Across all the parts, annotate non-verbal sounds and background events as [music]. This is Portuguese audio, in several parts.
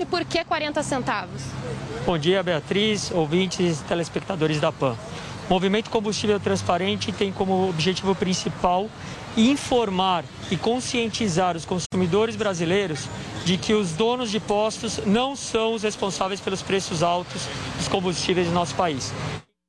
E por que 40 centavos? Bom dia, Beatriz, ouvintes telespectadores da PAN. O Movimento Combustível Transparente tem como objetivo principal informar e conscientizar os consumidores brasileiros de que os donos de postos não são os responsáveis pelos preços altos dos combustíveis do nosso país.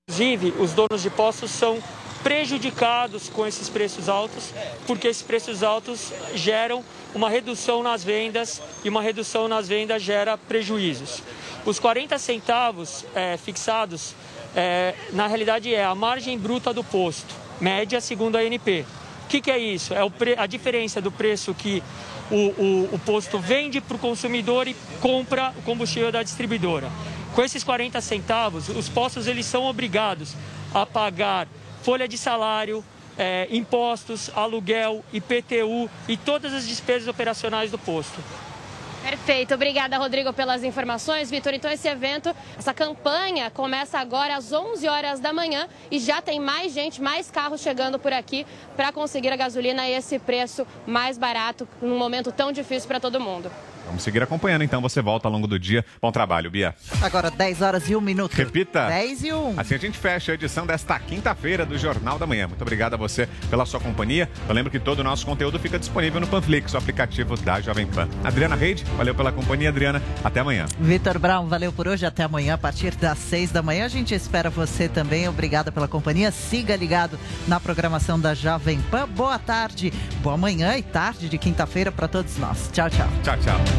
Inclusive, os donos de postos são prejudicados com esses preços altos, porque esses preços altos geram uma redução nas vendas e uma redução nas vendas gera prejuízos. Os 40 centavos é, fixados, é, na realidade, é a margem bruta do posto, média segundo a ANP. O que, que é isso? É a diferença do preço que o, o, o posto vende para o consumidor e compra o combustível da distribuidora. Com esses 40 centavos, os postos eles são obrigados a pagar folha de salário, é, impostos, aluguel, IPTU e todas as despesas operacionais do posto. Perfeito, obrigada Rodrigo pelas informações. Vitor, então esse evento, essa campanha começa agora às 11 horas da manhã e já tem mais gente, mais carros chegando por aqui para conseguir a gasolina a esse preço mais barato num momento tão difícil para todo mundo. Vamos seguir acompanhando, então você volta ao longo do dia. Bom trabalho, Bia. Agora 10 horas e 1 minuto. Repita. 10 e 1. Assim a gente fecha a edição desta quinta-feira do Jornal da Manhã. Muito obrigado a você pela sua companhia. Eu lembro que todo o nosso conteúdo fica disponível no Panflix, o aplicativo da Jovem Pan. Adriana Reide, valeu pela companhia, Adriana. Até amanhã. Vitor Brown, valeu por hoje. Até amanhã, a partir das 6 da manhã. A gente espera você também. Obrigada pela companhia. Siga ligado na programação da Jovem Pan. Boa tarde, boa manhã e tarde de quinta-feira para todos nós. Tchau, tchau. Tchau, tchau.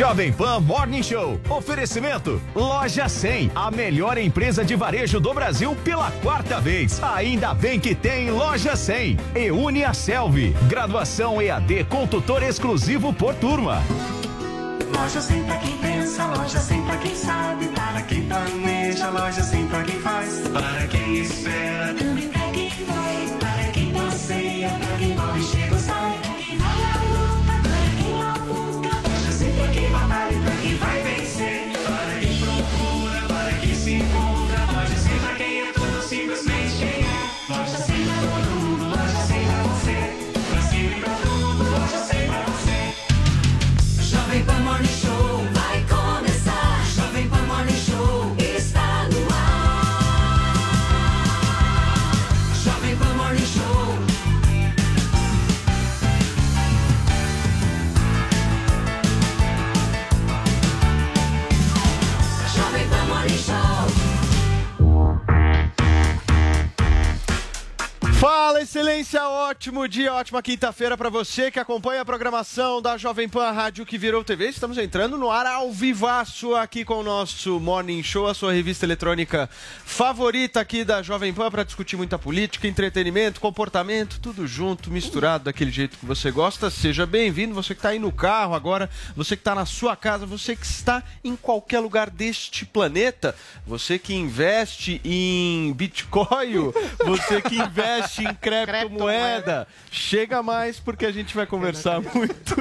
Jovem Pan Morning Show. Oferecimento. Loja 100. A melhor empresa de varejo do Brasil pela quarta vez. Ainda bem que tem Loja 100. E une a Selvi. Graduação EAD com tutor exclusivo por turma. Loja 100 pra quem pensa, loja 100 pra quem sabe, para quem planeja, loja 100 pra quem faz, para quem espera, também pra quem vai, Ótimo dia, ótima quinta-feira para você que acompanha a programação da Jovem Pan Rádio que virou TV. Estamos entrando no ar ao vivaço aqui com o nosso Morning Show, a sua revista eletrônica favorita aqui da Jovem Pan para discutir muita política, entretenimento, comportamento, tudo junto, misturado daquele jeito que você gosta. Seja bem-vindo, você que está aí no carro agora, você que está na sua casa, você que está em qualquer lugar deste planeta, você que investe em Bitcoin, [laughs] você que investe em Chega mais porque a gente vai conversar muito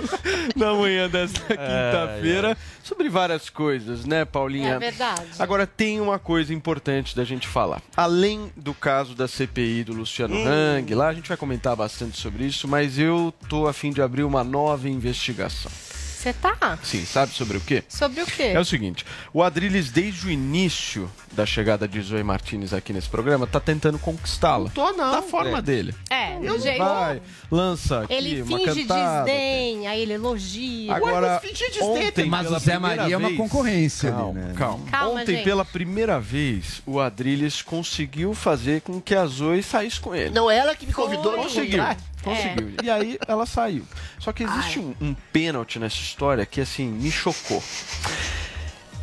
na manhã desta quinta-feira sobre várias coisas, né, Paulinha? É verdade. Agora tem uma coisa importante da gente falar. Além do caso da CPI do Luciano Hang, lá a gente vai comentar bastante sobre isso, mas eu tô a fim de abrir uma nova investigação. Você tá? Sim, sabe sobre o quê? Sobre o quê? É o seguinte, o Adrilles, desde o início da chegada de Zoe Martinez aqui nesse programa, tá tentando conquistá-la. Não tô, não. Da forma É. dele. É, do Eu jeito. Vai, lança aqui Ele uma finge cantada. desdém, aí ele elogia. Agora, mas fingir desdém ontem. Mas pela o Zé Maria é uma vez- concorrência calma, ali, né? Calma, Calma, Ontem, gente. pela primeira vez, o Adrilles conseguiu fazer com que a Zoe saísse com ele. Não, ela que me convidou. ao Conseguiu. Conseguiu. E aí ela saiu. Só que existe um, um pênalti nessa história que, assim, me chocou.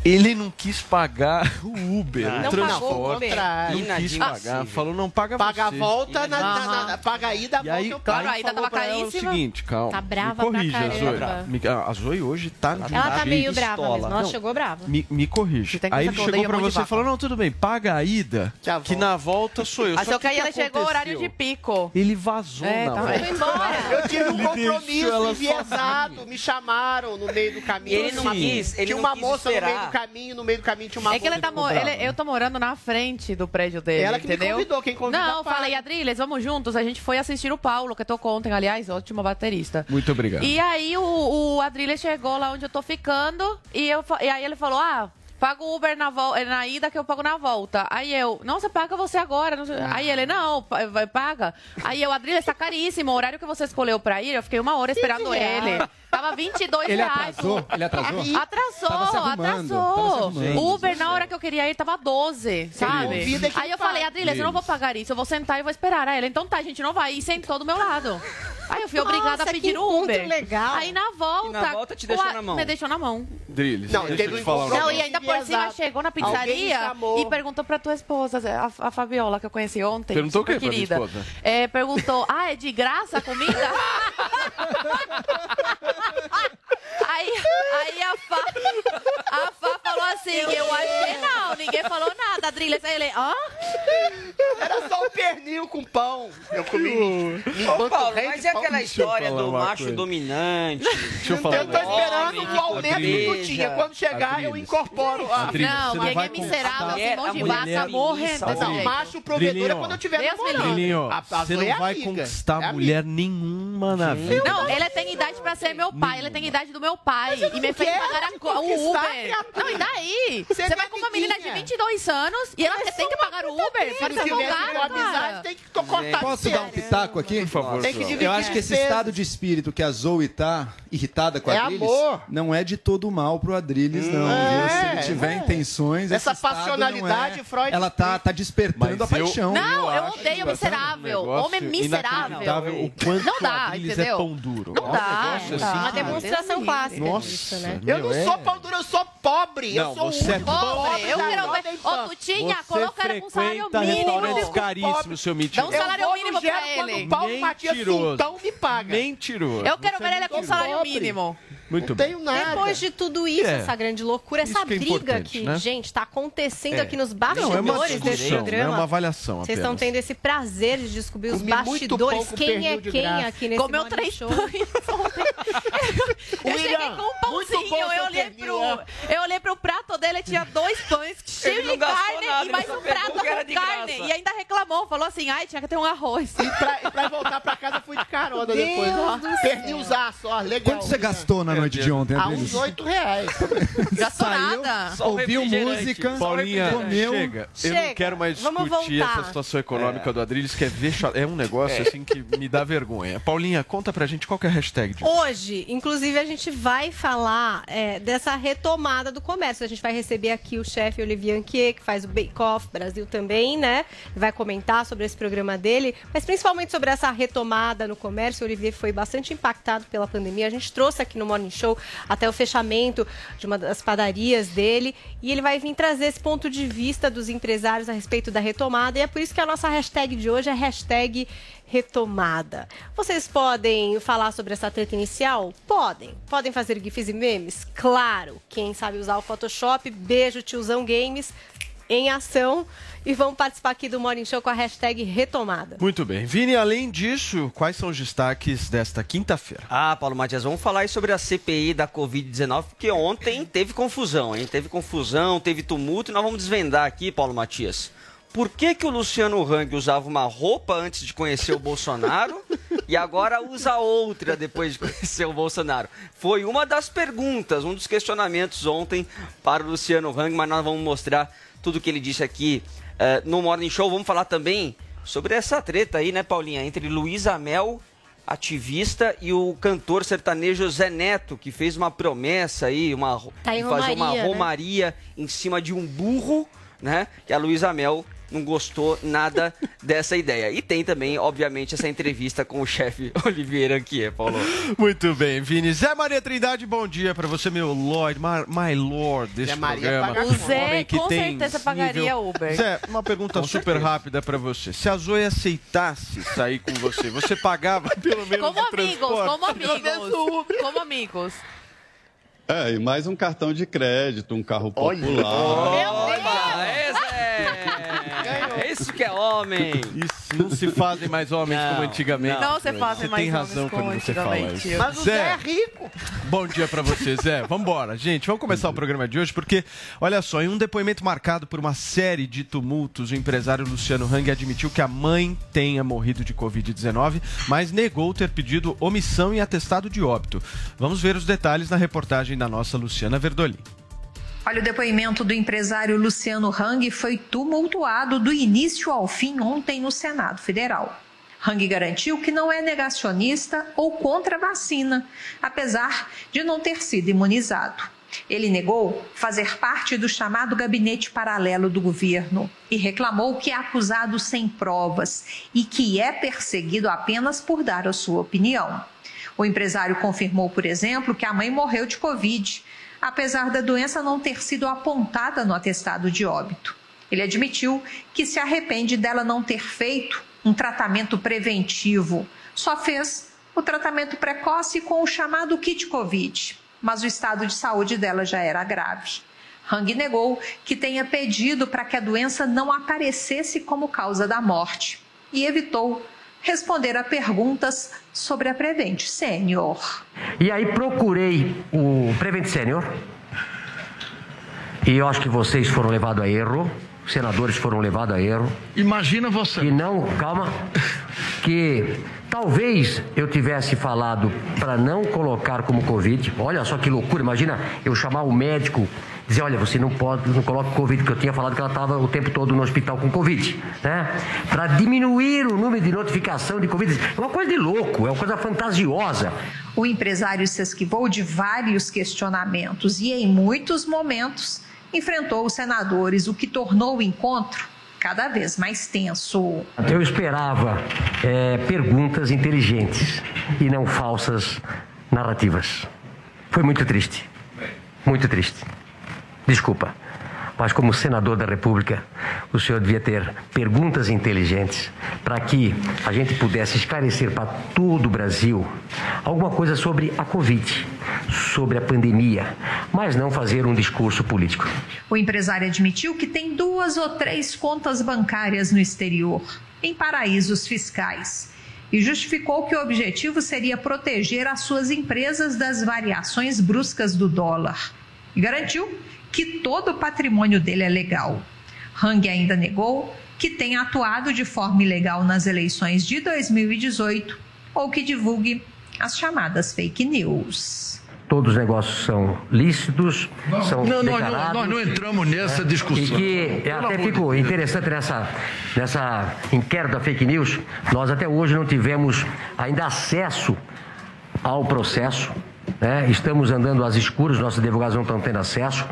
Ele não quis pagar [laughs] o Uber, Não o pagou o transporte. Uber. Não quis pagar. Falou, não paga Paga a você. volta, na, na, na, na- paga a ida, a E volta aí, eu claro, pago. a ida tava caríssima. o seguinte, calma. Tá brava me pra corrija, caramba. Zoe. Me- A Zoe hoje tá... Ela tá meio brava pistola. mesmo. Ela Não, chegou brava. Me, me corrija. que Aí ele que eu chegou pra você e falou, não, tudo bem, paga a ida, que, na volta sou eu. Mas Só só que aí que ela chegou horário de pico. Ele vazou É, na tá volta. embora. Eu tive um compromisso enviesado, me chamaram no meio do caminho. Ele não Tinha uma- quis, ele tinha não uma moça no meio do caminho, no meio do caminho tinha uma É que ele tá mo- ele- eu tô morando na frente do prédio dele, Ela que me entendeu? convidou, quem convida Não, falei, Adriles, vamos juntos. A gente foi assistir o Paulo, que tocou ontem, aliás, ótimo baterista. Muito obrigado. E aí o, o Adriles chegou lá onde eu tô ficando e, eu, e aí ele falou, ah... Paga o Uber na, vol- na ida que eu pago na volta. Aí eu, nossa, paga você agora. sei- Aí ele, não, vai, paga. Aí eu, Adriles, tá caríssimo. O horário que você escolheu pra ir, eu fiquei uma hora esperando ele. Tava 22 Ele reais. atrasou? Ele atrasou? Atrasou, Tava se arrumando, atrasou. tava se arrumando. O Uber, na hora que eu queria ir, tava 12, sabe? Aí eu falei, Adriles, eu não vou pagar isso, eu vou sentar e vou esperar. Aí ele, então tá, a gente não vai. E sentou do meu lado. Aí eu fui obrigada a Nossa, pedir o Uber. legal. Aí na volta. E na volta te deixou a- na mão. Me deixou na mão. Drilis, Não, deixa teve eu te falar um Não, e ainda por cima chegou na pizzaria e perguntou pra tua esposa, a, a Fabiola, que eu conheci ontem. Perguntou o quê pra minha querida. esposa? É, perguntou, ah, é de graça a comida? [laughs] aí, aí a Fá, a Fá falou assim, eu acho que não, ninguém falou nada. Adriles, aí ele, hã? Era só um pernil com pão. Eu comi. Ô, Paulo, mas é aquela eu história do macho coisa. dominante. Deixa eu falar Eu tô esperando o aumento do beija. Tutinha. Quando chegar, eu incorporo a... Adriles, Não, quem é miserável, conquistar- assim, mão de vaca, morrendo Não, macho provedor é quando eu tiver namorando. você não é vai conquistar É mulher nenhuma na vida. Não, ele tem idade pra ser meu pai, ele tem idade do meu pai. E me fez pagar a o Uber. Não, e daí? Você Você é vai com uma menina de amiguinha. 22 anos e ela tem que pagar o Uber pra Se cara. tem que cortar Posso dar um pitaco aqui? Por favor, Eu acho que esse estado de espírito que a Zoe tá irritada com a É Adriles amor. não é de todo mal pro Adriles, não. É, viu? Se ele tiver é. intenções, Essa passionalidade, é... Freud Ela tá, tá despertando Mas a eu- paixão. Não, eu odeio que miserável. um Homem miserável. O quanto Não dá, entendeu? é pão duro. Não É um dá, negócio não dá. assim Uma que- demonstração clássica Nossa, disso, né? Eu não meu, sou é- pão duro, eu sou pobre. Não, eu sou você é único Pobre, eu quero ver. Ô, Tutinha, coloca ela com salário mínimo. caríssimos, seu Dá um salário eu vou mínimo pra Gero quando ele. o Paulo Matias Mentiroso. Sintão me paga. Mentiroso. Eu quero ver ele é com muito salário pobre. mínimo. Muito Não bem. tenho nada. Depois de tudo isso, É. essa grande loucura, Isso essa que é briga que, né? gente, está acontecendo É. aqui nos Não, é uma bastidores desse programa. é uma avaliação Vocês estão tendo esse prazer de descobrir os Comi muito bastidores. Quem é quem graça. aqui nesse Comeu três Show. pães. [laughs] [laughs] Eu cheguei William, com um pãozinho, eu olhei, pro, eu olhei pro prato dele, tinha dois pães cheios não de carne nada, e mais um prato com carne. graça. E ainda reclamou, falou assim, ai, tinha que ter um arroz. E pra, e pra voltar pra casa, fui de carona depois. Ó. Pernilzaço, ó, legal. Quanto você gastou na noite de ontem, Adriles? uns 8 reais. [laughs] Gastou Saiu, nada. Só ouviu música, Paulinha, comeu. chega. Eu não Chega. quero mais Vamos discutir voltar. essa situação econômica do Adriles, que é vexa... É um negócio assim que me dá vergonha. Paulinha, conta pra gente qual que é a hashtag de Hoje, inclusive, a gente vai falar é, dessa retomada do comércio. A gente vai receber aqui o chefe Olivier Anquier, que faz o Bake Off Brasil também, né? Vai comentar sobre esse programa dele, mas principalmente sobre essa retomada no comércio. O Olivier foi bastante impactado pela pandemia. A gente trouxe aqui no Morning Show até o fechamento de uma das padarias dele e ele vai vir trazer esse ponto de vista dos empresários a respeito da retomada. E é por isso que a nossa hashtag de hoje é hashtag retomada. Vocês podem falar sobre essa treta inicial? Podem. Podem fazer GIFs e memes? Claro. Quem sabe usar o Photoshop, beijo tiozão games em ação. E vão participar aqui do Morning Show com a hashtag retomada. Muito bem. Vini, além disso, quais são os destaques desta quinta-feira? Ah, Paulo Matias, vamos falar aí sobre a CPI da Covid-19, porque ontem teve confusão, hein? Teve confusão, teve tumulto, e nós vamos desvendar aqui, Paulo Matias. Por que, que o Luciano Hang usava uma roupa antes de conhecer o Bolsonaro e agora usa outra depois de conhecer o Bolsonaro? Foi uma das perguntas, um dos questionamentos ontem para o Luciano Hang, mas nós vamos mostrar tudo que ele disse aqui eh, no Morning Show. Vamos falar também sobre essa treta aí, né, Paulinha, entre Luísa Mel ativista e o cantor sertanejo Zé Neto, que fez uma promessa aí, uma, Tá fazer uma romaria, né? em cima de um burro, né? E a Luísa Mel não gostou nada dessa ideia. E tem também, obviamente, essa entrevista com o chefe [laughs] Olivier Anquier, Paulo. Muito bem, Vini. Zé Maria Trindade, bom dia pra você, meu Lord, my, my Lord desse Zé Maria programa. paga O Zé, que com tem certeza pagaria nível- Uber. Zé, uma pergunta Com super certeza. rápida pra você. Se a Zoe aceitasse sair com você, você pagava [laughs] pelo menos Como o amigos, transporte? como amigos. Como amigos. É, e mais um cartão de crédito, um carro popular. É isso que é homem! [laughs] Isso, não se fazem mais homens Não, como antigamente. não. Não se fazem Você mais tem homens razão como quando você fala antigamente. isso. Mas o Zé é rico. Bom dia pra você, Zé. Vambora, gente. Vamos começar o programa de hoje porque, olha só, em um depoimento marcado por uma série de tumultos, o empresário Luciano Hang admitiu que a mãe tenha morrido de Covid-19, mas negou ter pedido omissão e atestado de óbito. Vamos ver os detalhes na reportagem da nossa Luciana Verdolin. Olha, o depoimento do empresário Luciano Hang foi tumultuado do início ao fim ontem no Senado Federal. Hang garantiu que não é negacionista ou contra a vacina, apesar de não ter sido imunizado. Ele negou fazer parte do chamado gabinete paralelo do governo e reclamou que é acusado sem provas e que é perseguido apenas por dar a sua opinião. O empresário confirmou, por exemplo, que a mãe morreu de Covid, apesar da doença não ter sido apontada no atestado de óbito. Ele admitiu que se arrepende dela não ter feito um tratamento preventivo, só fez o tratamento precoce com o chamado kit Covid, mas o estado de saúde dela já era grave. Hang negou que tenha pedido para que a doença não aparecesse como causa da morte e evitou responder a perguntas sobre a Prevent Senior. E aí procurei o Prevent Senior. E eu acho que vocês foram levados a erro. Os senadores foram levados a erro. Imagina você. Que não, calma. Que talvez eu tivesse falado para não colocar como Covid. Olha só que loucura. Imagina eu chamar o médico dizer, olha, você não pode, não coloca Covid, porque eu tinha falado que ela estava o tempo todo no hospital com Covid, né? Para diminuir o número de notificação de Covid. É uma coisa de louco, é uma coisa fantasiosa. O empresário se esquivou de vários questionamentos e, em muitos momentos, enfrentou os senadores, o que tornou o encontro cada vez mais tenso. Eu esperava é, perguntas inteligentes e não falsas narrativas. Foi muito triste. Muito triste. Desculpa. Mas como senador da República, o senhor devia ter perguntas inteligentes para que a gente pudesse esclarecer para todo o Brasil alguma coisa sobre a Covid, sobre a pandemia, mas não fazer um discurso político. O empresário admitiu que tem duas ou três contas bancárias no exterior, em paraísos fiscais, e justificou que o objetivo seria proteger as suas empresas das variações bruscas do dólar. E garantiu que todo o patrimônio dele é legal. Hang ainda negou que tenha atuado de forma ilegal nas eleições de 2018 ou que divulgue as chamadas fake news. Todos os negócios são lícitos, são Não, nós não- declarados. nós não entramos nessa né? discussão. E que até ficou interessante nessa, nessa inquérito da fake news, nós até hoje não tivemos ainda acesso ao processo. Né? Estamos andando às escuras, nossos advogados não estão tendo acesso.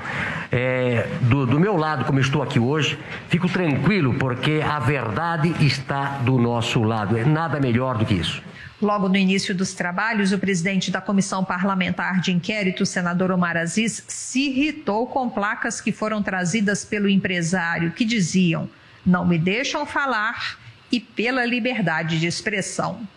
É, do, do meu lado, como estou aqui hoje, fico tranquilo, porque a verdade está do nosso lado. É nada melhor do que isso. Logo no início dos trabalhos, o presidente da Comissão Parlamentar de Inquérito, senador Omar Aziz, se irritou com placas que foram trazidas pelo empresário que diziam: não me deixam falar e pela liberdade de expressão.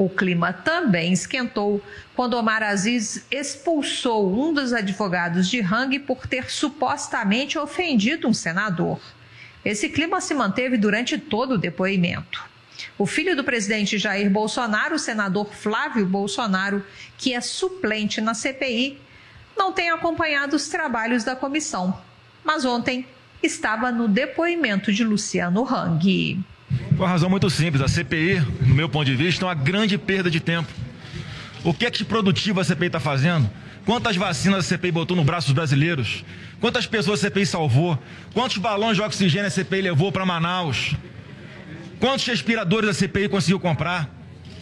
O clima também esquentou quando Omar Aziz expulsou um dos advogados de Hang por ter supostamente ofendido um senador. Esse clima se manteve durante todo o depoimento. O filho do presidente Jair Bolsonaro, o senador Flávio Bolsonaro, que é suplente na CPI, não tem acompanhado os trabalhos da comissão, mas ontem estava no depoimento de Luciano Hang. Por uma razão muito simples, a CPI, no meu ponto de vista, é uma grande perda de tempo. O que é que de produtivo a CPI está fazendo? Quantas vacinas a CPI botou no braço dos brasileiros? Quantas pessoas a CPI salvou? Quantos balões de oxigênio a CPI levou para Manaus? Quantos respiradores a CPI conseguiu comprar?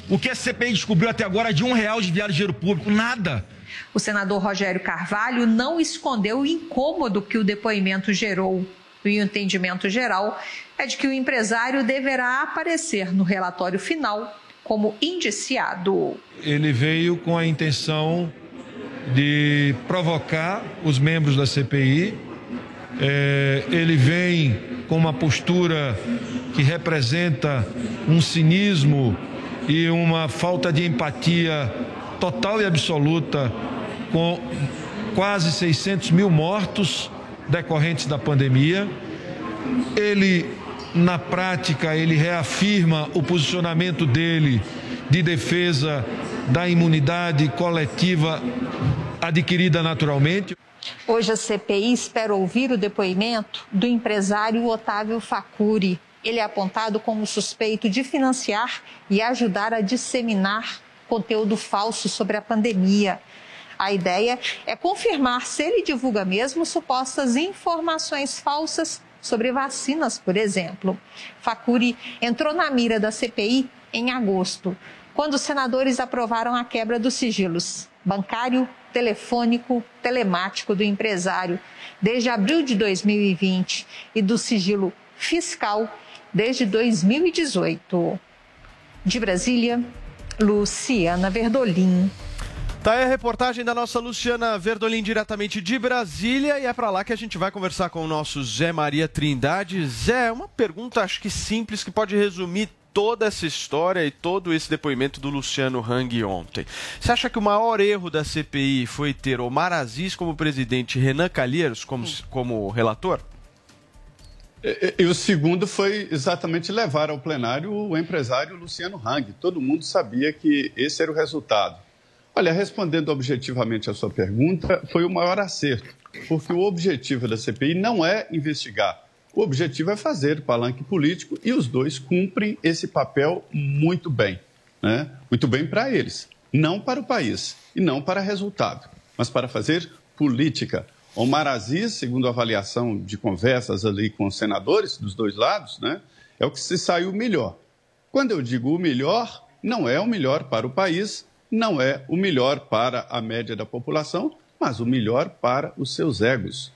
O que a CPI descobriu até agora de um real desviado de dinheiro público? Nada. O senador Rogério Carvalho não escondeu o incômodo que o depoimento gerou E o entendimento geral é de que o empresário deverá aparecer no relatório final como indiciado. Ele veio com a intenção de provocar os membros da CPI. É, ele vem com uma postura que representa um cinismo e uma falta de empatia total e absoluta com quase 600 mil mortos decorrentes da pandemia. Ele, na prática, ele reafirma o posicionamento dele de defesa da imunidade coletiva adquirida naturalmente. Hoje a CPI espera ouvir o depoimento do empresário Otávio Facuri. Ele é apontado como suspeito de financiar e ajudar a disseminar conteúdo falso sobre a pandemia. A ideia é confirmar se ele divulga mesmo supostas informações falsas sobre vacinas, por exemplo. Facuri entrou na mira da CPI em agosto, quando os senadores aprovaram a quebra dos sigilos bancário, telefônico, telemático do empresário desde abril de 2020 e do sigilo fiscal desde 2018. De Brasília, Luciana Verdolim. Tá aí a reportagem da nossa Luciana Verdolim diretamente de Brasília e é para lá que a gente vai conversar com o nosso Zé Maria Trindade. Zé, uma pergunta acho que simples que pode resumir toda essa história e todo esse depoimento do Luciano Hang ontem. Você acha que o maior erro da CPI foi ter Omar Aziz como presidente e Renan Calheiros como, como relator? E, e, o segundo foi exatamente levar ao plenário o empresário Luciano Hang. Todo mundo sabia que esse era o resultado. Olha, respondendo objetivamente a sua pergunta, foi o maior acerto, porque o objetivo da CPI não é investigar. O objetivo é fazer palanque político e os dois cumprem esse papel muito bem. Né? Muito bem para eles, não para o país e não para resultado, mas para fazer política. Omar Aziz, segundo a avaliação de conversas ali com os senadores dos dois lados, né, é o que se saiu melhor. Quando eu digo o melhor, não é o melhor para o país, não é o melhor para a média da população, mas o melhor para os seus egos.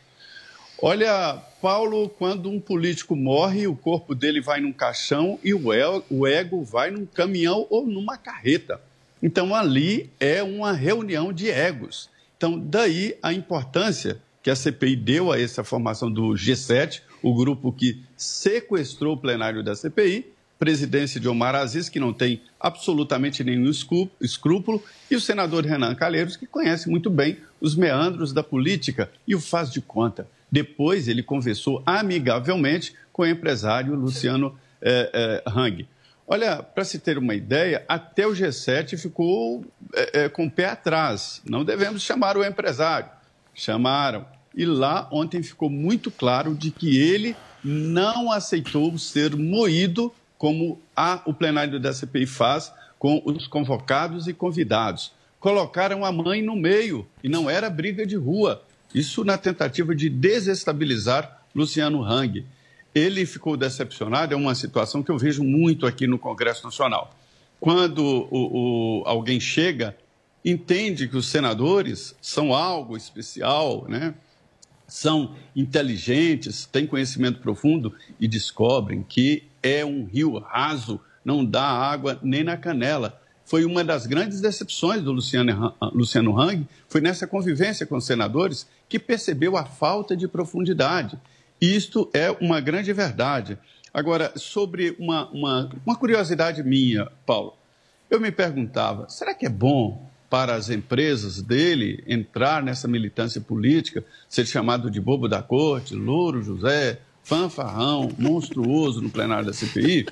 Olha, Paulo, quando um político morre, o corpo dele vai num caixão e o ego vai num caminhão ou numa carreta. Então ali é uma reunião de egos. Então, daí a importância que a CPI deu a essa formação do G7, o grupo que sequestrou o plenário da CPI, presidência de Omar Aziz, que não tem absolutamente nenhum escrúpulo, e o senador Renan Calheiros, que conhece muito bem os meandros da política e o faz de conta. Depois ele conversou amigavelmente com o empresário Luciano eh, eh, Hang. Olha, para se ter uma ideia, até o G7 ficou eh, com o pé atrás. Não devemos chamar o empresário. Chamaram. E lá ontem ficou muito claro de que ele não aceitou ser moído como a, o plenário da CPI faz com os convocados e convidados. Colocaram a mãe no meio e não era briga de rua. Isso na tentativa de desestabilizar Luciano Hang. Ele ficou decepcionado, é uma situação que eu vejo muito aqui no Congresso Nacional. Quando o, o, alguém chega, entende que os senadores são algo especial, né? são inteligentes, têm conhecimento profundo e descobrem que é um rio raso, não dá água nem na canela. Foi uma das grandes decepções do Luciano, Luciano Hang, foi nessa convivência com os senadores que percebeu a falta de profundidade. Isto é uma grande verdade. Agora, sobre uma, uma, uma curiosidade minha, Paulo, eu me perguntava: será que é bom para as empresas dele entrar nessa militância política, ser chamado de bobo da corte, louro José, fanfarrão, monstruoso no plenário da CPI?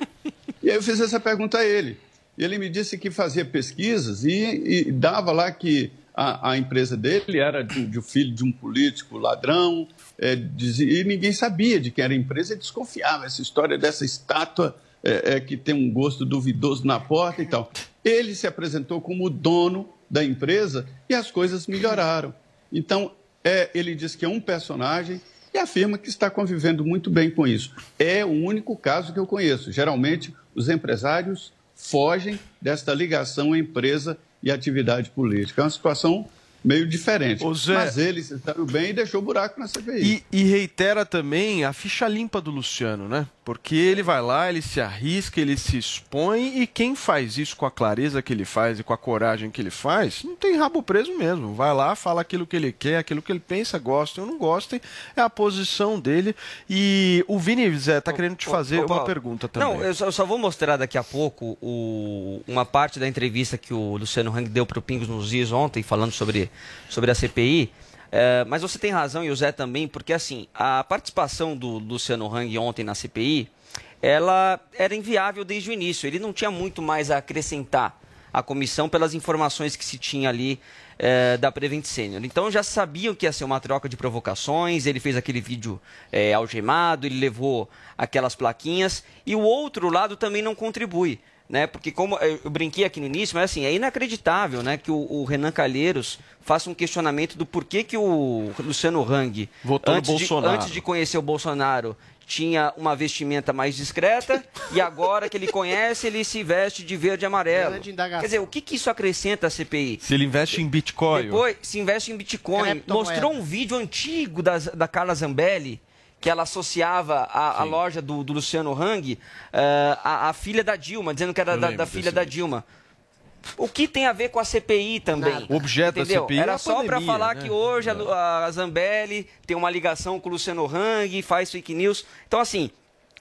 E aí eu fiz essa pergunta a ele. Ele me disse que fazia pesquisas e, e dava lá que a, a, empresa dele era de, de filho de um político ladrão, é, dizia, e ninguém sabia de quem era a empresa e desconfiava. Essa história dessa estátua é, é, que tem um gosto duvidoso na porta e tal. Ele se apresentou como dono da empresa e as coisas melhoraram. Então, é, ele diz que é um personagem e afirma que está convivendo muito bem com isso. É o único caso que eu conheço. Geralmente, os empresários fogem desta ligação empresa e atividade política. É uma situação meio diferente. Zé- Mas ele se saiu bem e deixou buraco na CPI. E, e reitera também a ficha limpa do Luciano, né? Porque ele vai lá, ele se arrisca, ele se expõe e quem faz isso com a clareza que ele faz e com a coragem que ele faz, não tem rabo preso mesmo. Vai lá, fala aquilo que ele quer, aquilo que ele pensa, gostem ou não gostem, é a posição dele. E o Vini, Zé, tá querendo te fazer Ô, uma Paulo, pergunta também. Não, eu só, eu só vou mostrar daqui a pouco o- uma parte da entrevista que o Luciano Hang deu para o Pingos nos Is ontem, falando sobre, sobre a CPI. É, mas você tem razão, e o Zé também, porque assim, a participação do Luciano Hang ontem na CPI, ela era inviável desde o início. Ele não tinha muito mais a acrescentar à comissão pelas informações que se tinha ali eh, da Prevent Senior. Então já sabiam que ia ser uma troca de provocações, ele fez aquele vídeo eh, algemado, ele levou aquelas plaquinhas, e o outro lado também não contribui. Né? Porque como eu brinquei aqui no início, mas assim, é inacreditável né, que o, o Renan Calheiros faça um questionamento do porquê que o Luciano Hang, Votou antes de, Bolsonaro. antes de conhecer o Bolsonaro, tinha uma vestimenta mais discreta e agora que ele conhece, ele se veste de verde e amarelo. Quer dizer, o que, que isso acrescenta à CPI? Se ele investe em Bitcoin. Depois se investe em Bitcoin. Mostrou um vídeo antigo da, da Carla Zambelli, que ela associava a, a loja do, do Luciano Hang eh, à, à filha da Dilma, dizendo que era da, da filha da Dilma. O que tem a ver com a CPI também? O objeto da Entendeu? CPI é Era a só para falar né? que hoje a Lu- a, Zambelli tem uma ligação com o Luciano Hang, faz fake news. Então, assim,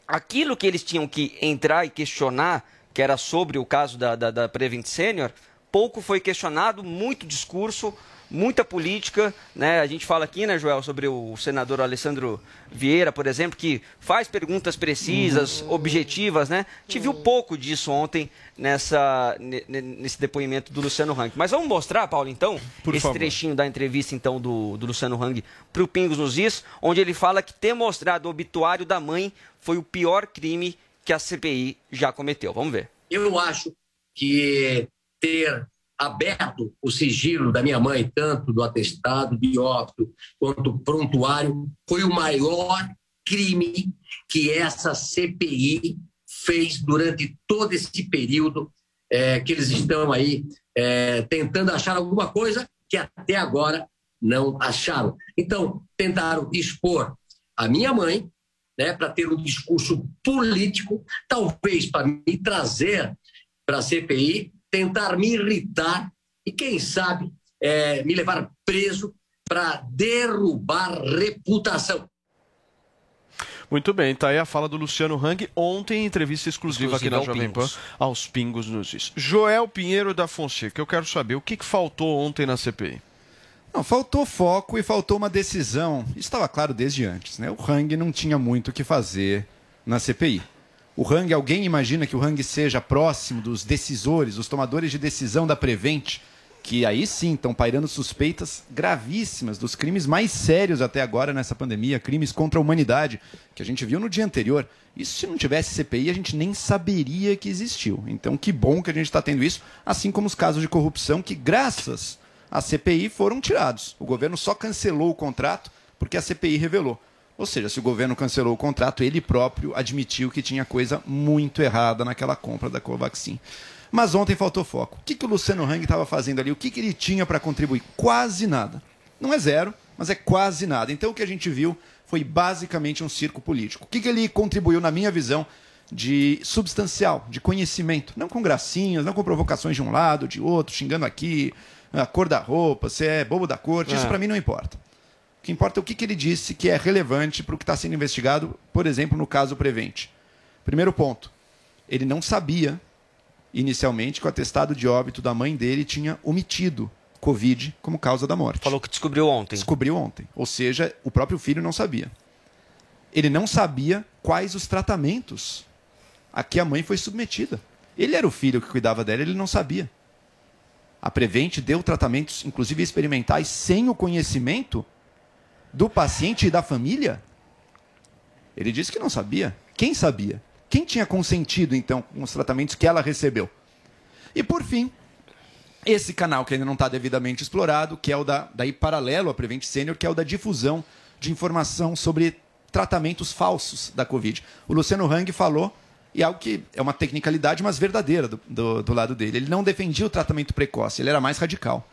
aquilo que eles tinham que entrar e questionar, que era sobre o caso da, da, da Prevent Senior, pouco foi questionado, muito discurso, muita política, né? A gente fala aqui, né, Joel, sobre o senador Alessandro Vieira, por exemplo, que faz perguntas precisas, objetivas, né? A gente viu pouco disso ontem nessa, ne- ne- nesse depoimento do Luciano Hang. Mas vamos mostrar, Paulo, então, Por esse favor. trechinho da entrevista, então, do, do Luciano Hang para o Pingos nos Is, onde ele fala que ter mostrado o obituário da mãe foi o pior crime que a CPI já cometeu. Vamos ver. Eu acho que ter aberto o sigilo da minha mãe, tanto do atestado de óbito quanto prontuário, foi o maior crime que essa CPI fez durante todo esse período eh, que eles estão aí eh, tentando achar alguma coisa que até agora não acharam. Então, tentaram expor a minha mãe, né, para ter um discurso político, talvez para me trazer para a CPI, tentar me irritar e, quem sabe, eh, me levar preso para derrubar reputação. Muito bem, tá aí a fala do Luciano Hang ontem, em entrevista exclusiva, aqui na Jovem Pan, aos Pingos nos Is. Joel Pinheiro da Fonseca, eu quero saber o que, que faltou ontem na CPI. Não, faltou foco e faltou uma decisão. Isso estava claro desde antes, né? O Hang não tinha muito o que fazer na CPI. O Hang, alguém imagina que o Hang seja próximo dos decisores, dos tomadores de decisão da Prevent, que aí sim estão pairando suspeitas gravíssimas dos crimes mais sérios até agora nessa pandemia, crimes contra a humanidade, que a gente viu no dia anterior. Isso se não tivesse CPI, a gente nem saberia que existiu. Então, que bom que a gente está tendo isso, assim como os casos de corrupção que, graças à CPI, foram tirados. O governo só cancelou o contrato porque a CPI revelou. Ou seja, se o governo cancelou o contrato, ele próprio admitiu que tinha coisa muito errada naquela compra da Covaxin. Mas ontem faltou foco. O que, que o Luciano Hang estava fazendo ali? O que, que ele tinha para contribuir? Quase nada. Não é zero, mas é quase nada. Então o que a gente viu foi basicamente um circo político. O que, que ele contribuiu, na minha visão, de substancial, de conhecimento? Não com gracinhas, não com provocações de um lado, de outro, xingando aqui, a cor da roupa, você é bobo da corte. Isso É. para mim não importa. Que importa é o que, que ele disse que é relevante para o que está sendo investigado, por exemplo, no caso Prevent. Primeiro ponto, ele não sabia inicialmente que o atestado de óbito da mãe dele tinha omitido Covid como causa da morte. Falou que descobriu ontem. Descobriu ontem. Ou seja, o próprio filho não sabia. Ele não sabia quais os tratamentos a que a mãe foi submetida. Ele era o filho que cuidava dela, ele não sabia. A Prevent deu tratamentos, inclusive experimentais, sem o conhecimento do paciente e da família? Ele disse que não sabia. Quem sabia? Quem tinha consentido, então, com os tratamentos que ela recebeu? E, por fim, esse canal que ainda não está devidamente explorado, que é o da, daí paralelo à Prevent Senior, que é o da difusão de informação sobre tratamentos falsos da Covid. O Luciano Hang falou, e é algo que é uma tecnicalidade, mas verdadeira do, do, do lado dele. Ele não defendia o tratamento precoce, ele era mais radical.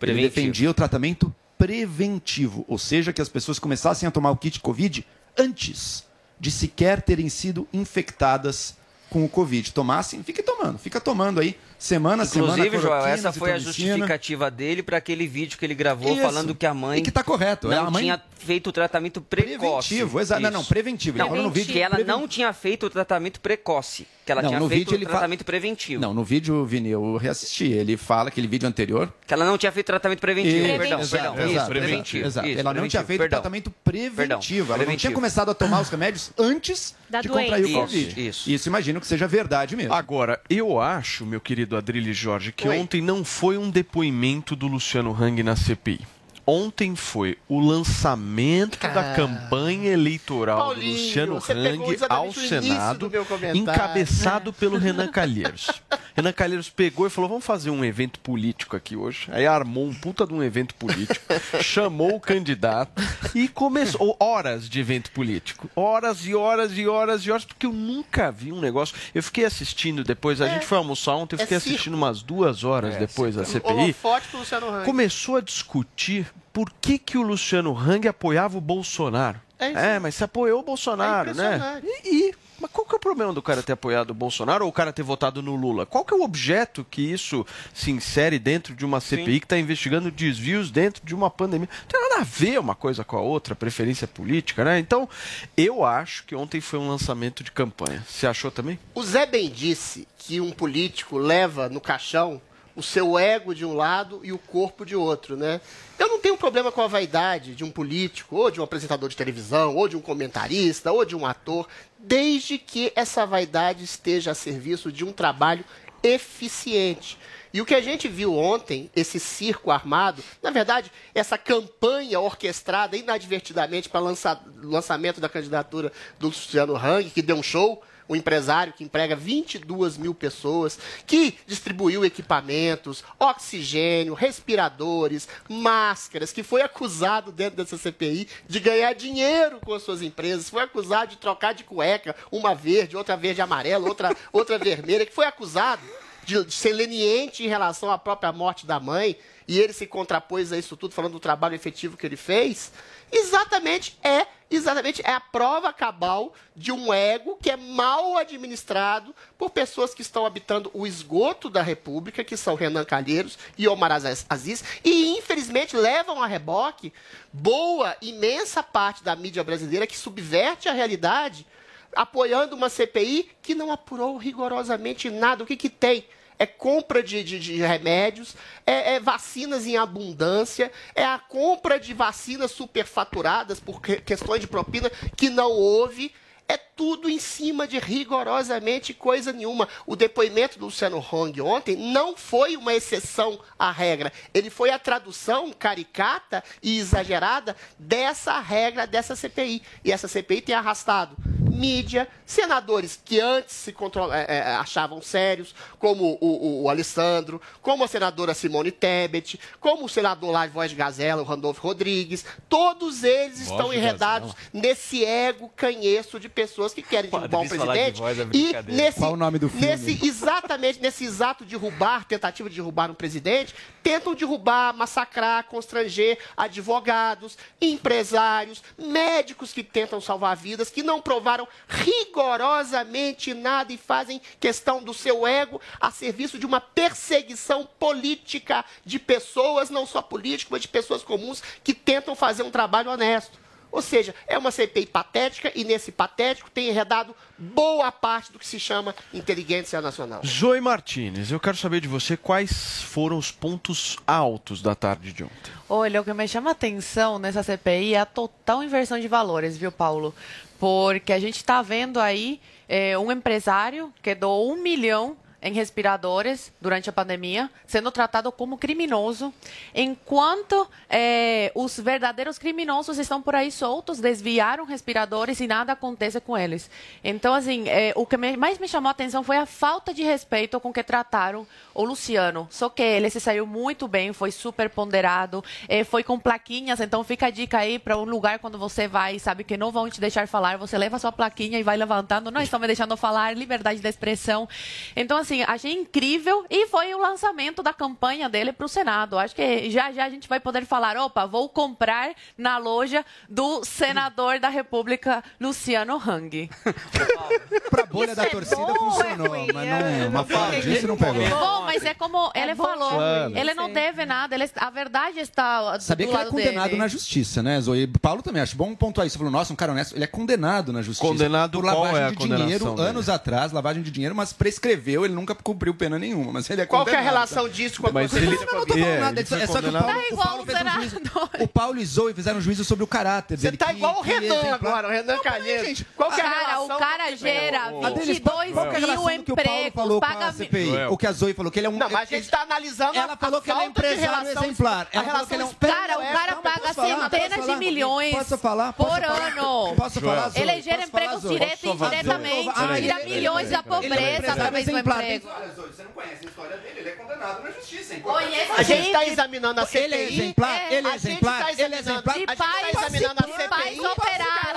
Ele Preventivo. defendia o tratamento preventivo, ou seja, que as pessoas começassem a tomar o kit Covid antes de sequer terem sido infectadas com o Covid. Tomassem, fique tomando, fica tomando aí semana a semana. Inclusive, Joel, essa foi a justificativa dele para aquele vídeo que ele gravou Isso. falando que a mãe E que tá correto, é, não a mãe- tinha feito o tratamento precoce. Preventivo, exato. Não, não, preventivo. Ele Não, falou no vídeo que ela preven- não tinha feito o tratamento precoce, que ela Não, tinha no feito vídeo ele fa- tratamento preventivo. Não, no vídeo, Vini, eu reassisti. Ele fala, aquele vídeo anterior, Que ela não tinha feito tratamento preventivo, Isso, perdão, exato, perdão. exato, isso, preventivo. exato. isso, ela não tinha preventivo, feito perdão. tratamento preventivo. Perdão, ela não tinha preventivo. começado a tomar os remédios antes Da de contrair o doença. Covid. Isso, Isso imagino que seja verdade mesmo. Agora, eu acho, meu querido Adrilles Jorge, que Oi. ontem não foi um depoimento do Luciano Hang na CPI. Ontem foi o lançamento da campanha eleitoral Paulinho, do Luciano Hang ao Senado, encabeçado pelo Renan Calheiros. [laughs] Renan Calheiros pegou e falou: vamos fazer um evento político aqui hoje. Aí armou um puta de um evento político, [laughs] chamou o candidato e começou horas de evento político. Horas e horas e horas e horas, porque eu nunca vi um negócio. Eu fiquei assistindo depois, a gente foi almoçar ontem, eu é fiquei circo. assistindo umas duas horas depois da CPI Holofote pro Luciano Hang. começou a discutir por que, que o Luciano Hang apoiava o Bolsonaro. É isso. mas você apoiou o Bolsonaro, É né? E, e- mas qual que é o problema do cara ter apoiado o Bolsonaro ou o cara ter votado no Lula? Qual que é o objeto que isso se insere dentro de uma CPI que está investigando desvios dentro de uma pandemia? Não tem nada a ver uma coisa com a outra, preferência política, né? Então, eu acho que ontem foi um lançamento de campanha. Você achou também? O Zé bem disse que um político leva no caixão o seu ego de um lado e o corpo de outro, né? Eu não tenho problema com a vaidade de um político, ou de um apresentador de televisão, ou de um comentarista, ou de um ator, desde que essa vaidade esteja a serviço de um trabalho eficiente. E o que a gente viu ontem, esse circo armado, na verdade, essa campanha orquestrada inadvertidamente para o lançamento da candidatura do Luciano Hang, que deu um show, um empresário que emprega 22 mil pessoas, que distribuiu equipamentos, oxigênio, respiradores, máscaras, que foi acusado dentro dessa CPI de ganhar dinheiro com as suas empresas, foi acusado de trocar de cueca, uma verde, outra verde amarela, outra, [laughs] outra vermelha, que foi acusado de, de ser leniente em relação à própria morte da mãe, e ele se contrapôs a isso tudo, falando do trabalho efetivo que ele fez, exatamente é exatamente é a prova cabal de um ego que é mal administrado por pessoas que estão habitando o esgoto da República, que são Renan Calheiros e Omar Aziz- e infelizmente levam a reboque boa, imensa parte da mídia brasileira que subverte a realidade apoiando uma CPI que não apurou rigorosamente nada. O que, que tem? É compra de, de- de remédios, é, é vacinas em abundância, é a compra de vacinas superfaturadas por que- questões de propina que não houve. É tudo em cima de rigorosamente coisa nenhuma. O depoimento do Luciano Hong ontem não foi uma exceção à regra. Ele foi a tradução caricata e exagerada dessa regra, dessa CPI. E essa CPI tem arrastado mídia, senadores que antes se contro- eh, eh, achavam sérios, como o, o- o Alessandro, como a senadora Simone Tebet, como o senador lá de Voz de Gazela, o Randolfo Rodrigues, todos eles Voz estão enredados nesse ego canheço de pessoas que querem derrubar um presidente voz é e nesse, Qual o nome do filme? nesse exatamente nesse exato derrubar, tentativa de derrubar um presidente, tentam derrubar, massacrar, constranger advogados, empresários, médicos que tentam salvar vidas, que não provaram rigorosamente nada e fazem questão do seu ego a serviço de uma perseguição política de pessoas, não só políticas, mas de pessoas comuns que tentam fazer um trabalho honesto. Ou seja, é uma CPI patética e nesse patético tem enredado boa parte do que se chama inteligência nacional. Zoe Martinez, eu quero saber de você quais foram os pontos altos da tarde de ontem. Olha, o que me chama a atenção nessa CPI é a total inversão de valores, viu, Paulo? Porque a gente está vendo aí eh, um empresário que doou um milhão em respiradores durante a pandemia, sendo tratado como criminoso, enquanto eh, os verdadeiros criminosos estão por aí soltos, desviaram respiradores e nada acontece com eles. Então, assim, eh, o que mais me chamou a atenção foi a falta de respeito com que trataram o Luciano. Só que ele se saiu muito bem, foi super ponderado, eh, foi com plaquinhas, então fica a dica aí para um lugar quando você vai, sabe que não vão te deixar falar, você leva sua plaquinha e vai levantando, não estão me deixando falar, liberdade de expressão. Então, assim, assim, achei incrível e foi o lançamento da campanha dele para o Senado. Acho que já já a gente vai poder falar, opa, vou comprar na loja do senador da República, Luciano Hang. [laughs] para bolha isso da é torcida bom, funcionou, é mas não, é. uma fala disso não é pegou. Bom, mas é como é ele bom, falou, claro. ele não deve nada, ele, a verdade está Sabia que ele é condenado dele. na justiça, né, Zoe? Paulo também, acho bom pontuar isso. Você falou, nossa, um cara honesto, ele é condenado na justiça. Condenado por lavagem de dinheiro, dele? anos atrás, lavagem de dinheiro, mas prescreveu, ele não nunca cumpriu pena nenhuma, mas ele é Qual que é a tá? relação disso com a Mas ele- Eu não tô falando é, nada disso. É só que o Paulo, o igual Paulo o fez um juízo, o Paulo e Zoe fizeram um juízo sobre o caráter Você dele. tá que- igual o Renan exemplar. agora, o Renan Calheiro. Qual que é a Cara, relação? o cara gera Adelis, 22 qual que é a relação mil que o Paulo empregos, falou com a CPI? O que a Zoe falou, que ele é um... Não, mas a gente tá é, analisando a- Ela falou que ela é um falta de empresário relação- exemplar. Ela a falou que ele é um... relação Cara, o é cara paga centenas de milhões por ano. Posso falar, Zoe? Eleger Posso empregos direto e indiretamente. Tira milhões da pobreza através do emprego pego. Você não conhece a história dele, ele é condenado na justiça. É conhece a gente está examinando a CPI. Ele é exemplar, ele é exemplar, ele é exemplar. A gente está examinando a CPI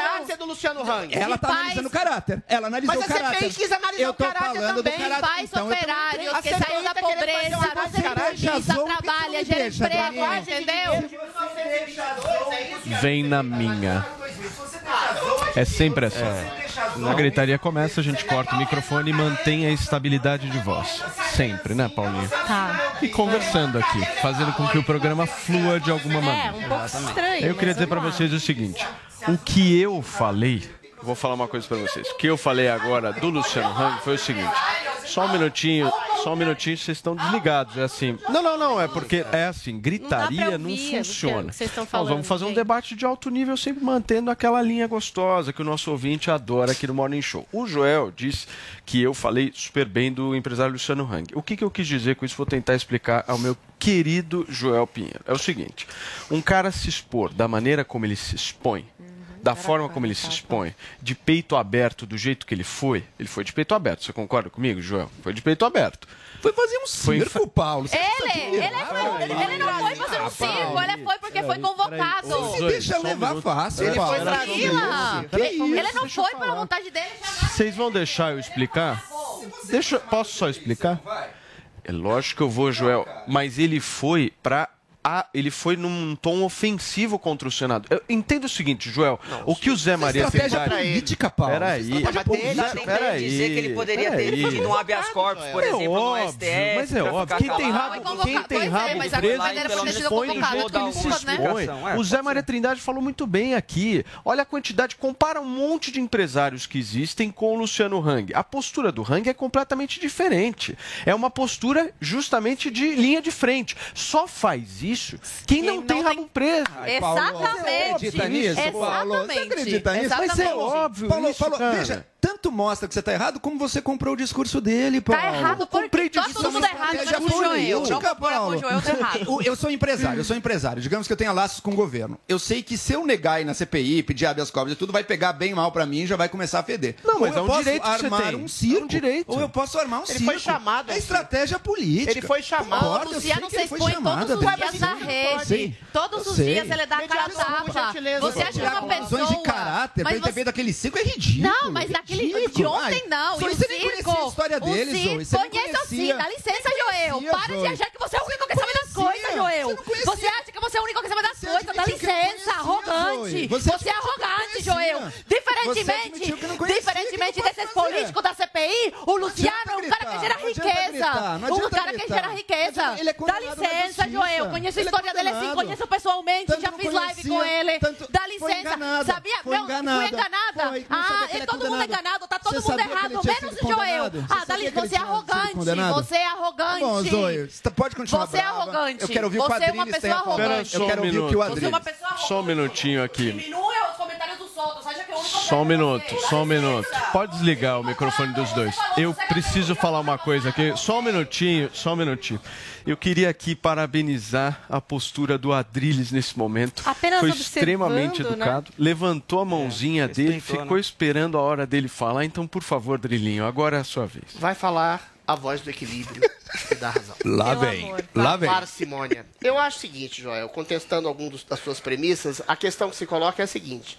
caráter do Luciano Hang. Ela tá pais... analisando o caráter. Ela analisou o caráter. Mas você fez que analisar o caráter também. Caráter. Pais então, operários que saiu da pobreza, você conquista, trabalha, gera emprego, entendeu? Vem na minha. É sempre assim. É. A gritaria começa, a gente corta o microfone e mantém a estabilidade de voz. Sempre, né, Paulinho? Tá. E conversando aqui, fazendo com que o programa flua de alguma maneira. É, um pouco estranho. Eu queria dizer para vocês o seguinte: o que eu falei. Vou falar uma coisa para vocês. O que eu falei agora do Luciano Hang foi o seguinte. Só um minutinho, só um minutinho, vocês estão desligados. É assim. Não, não, não, é porque é assim, gritaria não, ouvir, não funciona. Falando, Nós vamos fazer um gente. debate de alto nível, sempre mantendo aquela linha gostosa que o nosso ouvinte adora aqui no Morning Show. O Joel disse que eu falei super bem do empresário Luciano Hang. O que, que eu quis dizer com isso? Vou tentar explicar ao meu querido Joel Pinheiro. É o seguinte: um cara se expor da maneira como ele se expõe da forma como ele se expõe, de peito aberto, do jeito que ele foi, ele foi de peito aberto. Você concorda comigo, Joel? Foi de peito aberto. Foi fazer um circo, foi... Paulo. Você ele, ele, foi, ele, ele, não foi fazer um circo, ele foi porque foi convocado. Você se deixa levar fácil, Ele foi tranquila. Ele não foi pela vontade dele. Vocês vão deixar eu explicar? Deixa, posso só explicar? É lógico que eu vou, Joel. Mas ele foi para a, ele foi num tom ofensivo contra o Senado. Eu entendo o seguinte, Joel. Não, o que o Zé Maria é estratégia fez. política, Paulo. Peraí. É Peraí. dizer que ele poderia ter Não um habeas corpus, por é exemplo, óbvio, no STF. Mas é óbvio. Quem tem rabo, quem tem é, rabo né? é, preso, expõe do jeito que ele se expõe. O Zé Maria Trindade falou muito bem aqui. Olha a quantidade. Compara um monte de empresários que existem com o Luciano Hang. A postura do Hang é completamente diferente. É uma postura justamente de linha de frente. Só faz isso quem, Quem não, tem não rabo preso. Ai, Paulo, Exatamente. Você acredita nisso, Paulo? Você acredita nisso? Exatamente. Mas é óbvio Paulo, isso, Paulo, cara. Veja, tanto mostra que você tá errado, como você comprou o discurso dele, tá Paulo. Tá errado, porque comprei todo discurso mundo errado, [laughs] já Paulo. Joel errado. Eu sou empresário, eu sou empresário. Digamos que eu tenha laços com o governo. Eu sei que se eu negar e na CPI, pedir habeas corpus e tudo, vai pegar bem mal para mim e já vai começar a feder. Não, mas ou é um direito que você tem. um circo. É um direito. Ou eu posso armar um ele circo. Ele foi chamado. É assim. estratégia política. Ele foi chamado. Porra, Luciano se expõe todos os dias na rede. Todos os dias ele dá cara tapa. Você acha que uma pessoa... de caráter, pra ele ter daquele circo é ridículo. Não, mas naquele Aquele, de ontem não. Zoe, você circo, nem conhecia a história deles, Zoe. Você conheço sim. Dá licença, Joel. Para de achar que você é o único que sabe das coisas, Joel. Você, acha que você é o único que sabe das coisas. Dá licença, arrogante. Você, é arrogante, Joel. Diferentemente, diferentemente desses políticos da CPI, o Luciano é um cara que gera riqueza. Um cara que gera riqueza. Dá licença, Joel. Conheço a história dele sim, conheço pessoalmente. Já fiz live com ele. Dá licença. Sabia? Fui enganada. Ah, todo mundo é enganado condenado, tá todo você mundo errado, menos o Joel. Ah, Dali, é você é arrogante, você é arrogante. Bom, Zoe, você pode continuar Você é arrogante. Eu quero ouvir você o quadrilho, é uma pessoa arrogante. Eu quero ouvir o é é que o Adriano. Você é uma pessoa arrogante. Só um minutinho aqui. Diminua os comentários do só um minuto, só um minuto. Pode desligar o microfone dos dois. Eu preciso falar uma coisa aqui. Só um minutinho, só um minutinho. Eu queria aqui parabenizar a postura do Adriles nesse momento. Apenas Foi extremamente educado. Né? Levantou a é, mãozinha é, dele, né? ficou né? esperando a hora dele falar. Então, por favor, Drilinho, agora é a sua vez. Vai falar a voz do equilíbrio [laughs] e da razão. Lá vem, lá vem. Parcimônia. Eu acho o seguinte, Joel, contestando algumas das suas premissas, a questão que se coloca é a seguinte.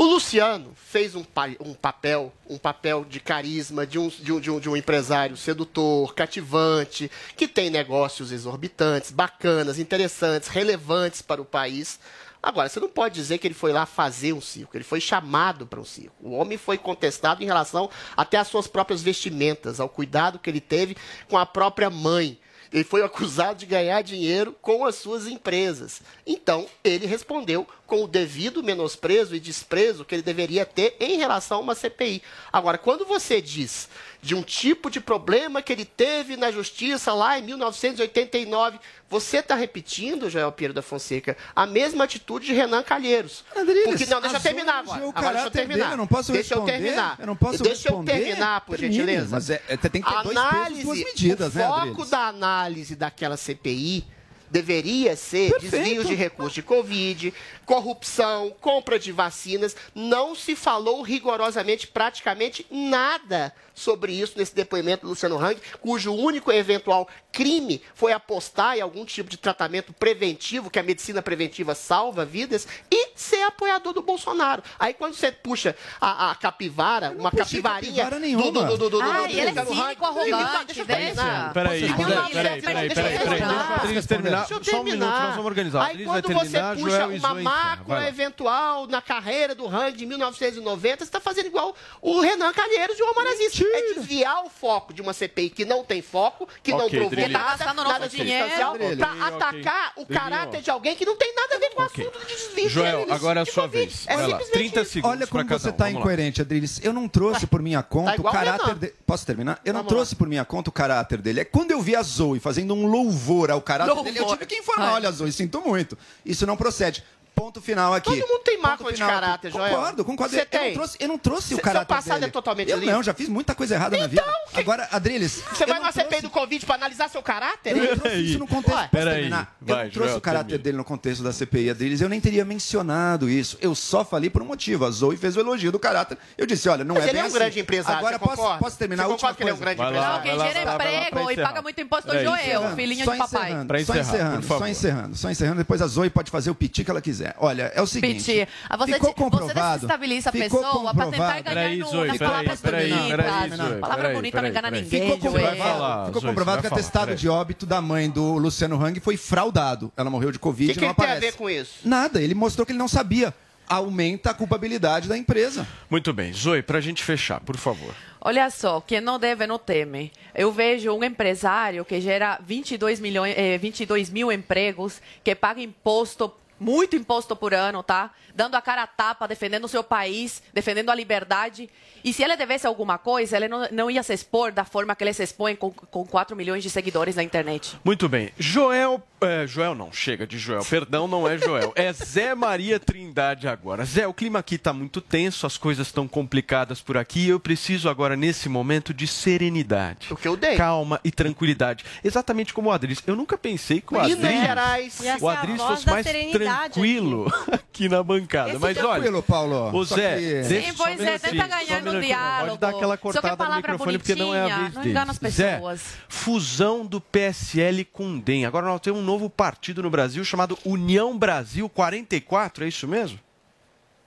O Luciano fez um, pa- um papel, um papel de carisma, de um, de, um, de, um, de um empresário sedutor, cativante, que tem negócios exorbitantes, bacanas, interessantes, relevantes para o país. Agora, você não pode dizer que ele foi lá fazer um circo, ele foi chamado para um circo. O homem foi contestado em relação até às suas próprias vestimentas, ao cuidado que ele teve com a própria mãe. Ele foi acusado de ganhar dinheiro com as suas empresas. Então, ele respondeu com o devido menosprezo e desprezo que ele deveria ter em relação a uma CPI. Agora, quando você diz de um tipo de problema que ele teve na justiça lá em 1989, você está repetindo, Joel Pinheiro da Fonseca, a mesma atitude de Renan Calheiros. Porque, não, deixa eu terminar agora. o Agora, deixa eu terminar. dele, eu não posso deixa responder. eu terminar. Eu não posso deixa responder. eu terminar, por Termine, gentileza. mas é- é- tem que ter dois pesos, duas medidas, o né, foco Adriles? da análise daquela CPI deveria ser desvios de recursos de Covid, corrupção, compra de vacinas. Não se falou rigorosamente, praticamente nada sobre isso nesse depoimento do Luciano Hang, cujo único eventual crime foi apostar em algum tipo de tratamento preventivo, que a medicina preventiva salva vidas, e ser apoiador do Bolsonaro. Aí quando você puxa a, a capivara, uma capivarinha capivara do, nenhuma. do, do, do, do, Ah, do ele é cínico, arrogante, deixa eu deixa. terminar. Peraí, peraí, Não, peraí, deixa eu peraí, peraí, terminar. deixa Adriles terminar. Eu Só um minuto, terminar. nós vamos organizar. Aí quando você puxa Joel uma mácula eventual na carreira do Hang de 1990, você está fazendo igual o Renan Calheiros e o Omar Aziz. É desviar o foco de uma CPI que não tem foco, que não Ok, provou. Tá nada, gastando nada nosso de dinheiro. substancial, para atacar o caráter de alguém que não tem nada a ver com o assunto de desvio de Joel, agora é a sua Covid. vez. É Vai lá. simplesmente 30 isso. segundos Olha como cada você um. está Vamos lá. incoerente, Adriles. Eu não trouxe por minha conta o igual o caráter. Posso terminar? Eu não trouxe por minha conta o caráter dele. É quando eu vi a Zoe fazendo um louvor ao caráter Louvor. dele, eu tive que informar. Olha, Zoe, sinto muito. Isso não procede. Ponto final aqui. Todo mundo tem Ponto mácula de caráter, Joel. Concordo, concordo. Você eu, tem? Não trouxe, eu não trouxe o caráter seu passado dele. é totalmente Eu limpo. não, já fiz muita coisa errada na vida. Agora, Adriles, Você vai não trouxe- CPI do Covid para analisar seu caráter? Eu não trouxe isso no contexto. Peraí, terminar? eu não trouxe Joel, o caráter termina. dele no contexto da CPI deles. Eu nem teria mencionado isso. Eu só falei por um motivo. A Zoe fez o elogio do caráter. Eu disse, olha, não Mas é ele bem é um assim. grande empresário, Agora você posso, posso terminar Você a última concorda que ele é um coisa. grande Vai lá, Não, quem lá, gera lá, lá, emprego pra e paga muito imposto é o Pra Joel, filhinho de papai. Pra só encerrando, só encerrando, só encerrando. Depois a Zoe pode fazer o piti que ela quiser. Olha, é o seguinte. Piti. Você ficou te- você comprovado. desestabiliza a ficou pessoa pra tentar comprovado. ganhar Peraí, no, Zoe, peraí, palavras peraí, bonitas. peraí, Zoe, Palavra peraí, bonita não peraí, engana peraí. ninguém, Ficou comprovado, ficou Zoe, comprovado que o atestado peraí. de óbito da mãe do Luciano Hang foi fraudado. Ela morreu de Covid O e que, não que ele tem a aparece. ver com isso? Nada, ele mostrou que ele não sabia. Aumenta a culpabilidade da empresa. Muito bem. Zoe, pra gente fechar, por favor. Olha só, quem não deve não teme. Eu vejo um empresário que gera 22, milhões, eh, 22 mil empregos, que paga imposto, muito imposto por ano, tá? Dando a cara a tapa, defendendo o seu país, defendendo a liberdade. E se ele devesse alguma coisa, ele não, não ia se expor da forma que ele se expõe com, com 4 milhões de seguidores na internet. Muito bem. Joel. é, Joel não, chega de Joel. Perdão, não é Joel. É Zé Maria Trindade agora. Zé, o clima aqui está muito tenso, as coisas estão complicadas por aqui. Eu preciso agora, nesse momento, de serenidade. O que eu dei. Calma e tranquilidade. Exatamente como o Adris. Eu nunca pensei que o Minas Adris. Gerais. Ia ser O Adris voz fosse mais tranquilo [laughs] aqui na bancada. Esse Mas tranquilo, olha, Paulo. Só Zé, que- deixa Sim, pois é, tenta ganhar no diálogo. Pode dar aquela Só que cortada no palavra microfone porque não é a vez não engana as Zé, pessoas. fusão do PSL com o DEM. Agora nós temos um novo partido no Brasil chamado União Brasil 44, é isso mesmo?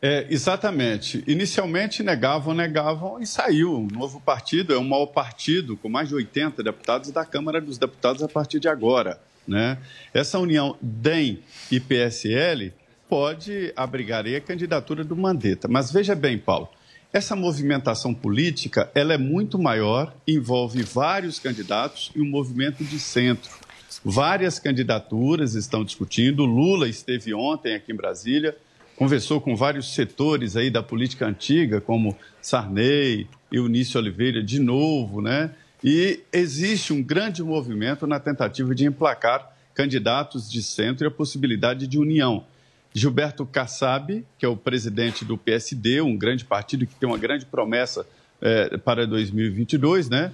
É, exatamente. Inicialmente negavam, negavam e saiu. Um novo partido é um maior partido, com mais de 80 deputados da Câmara dos Deputados a partir de agora. Né? Essa união DEM e PSL pode abrigar aí a candidatura do Mandetta. Mas veja bem, Paulo, essa movimentação política ela é muito maior, envolve vários candidatos e um movimento de centro. Várias candidaturas estão discutindo. Lula esteve ontem aqui em Brasília, conversou com vários setores aí da política antiga, como Sarney, Eunice Oliveira de novo, né? E existe um grande movimento na tentativa de emplacar candidatos de centro e a possibilidade de união. Gilberto Kassab, que é o presidente do PSD, um grande partido que tem uma grande promessa eh, para 2022, né?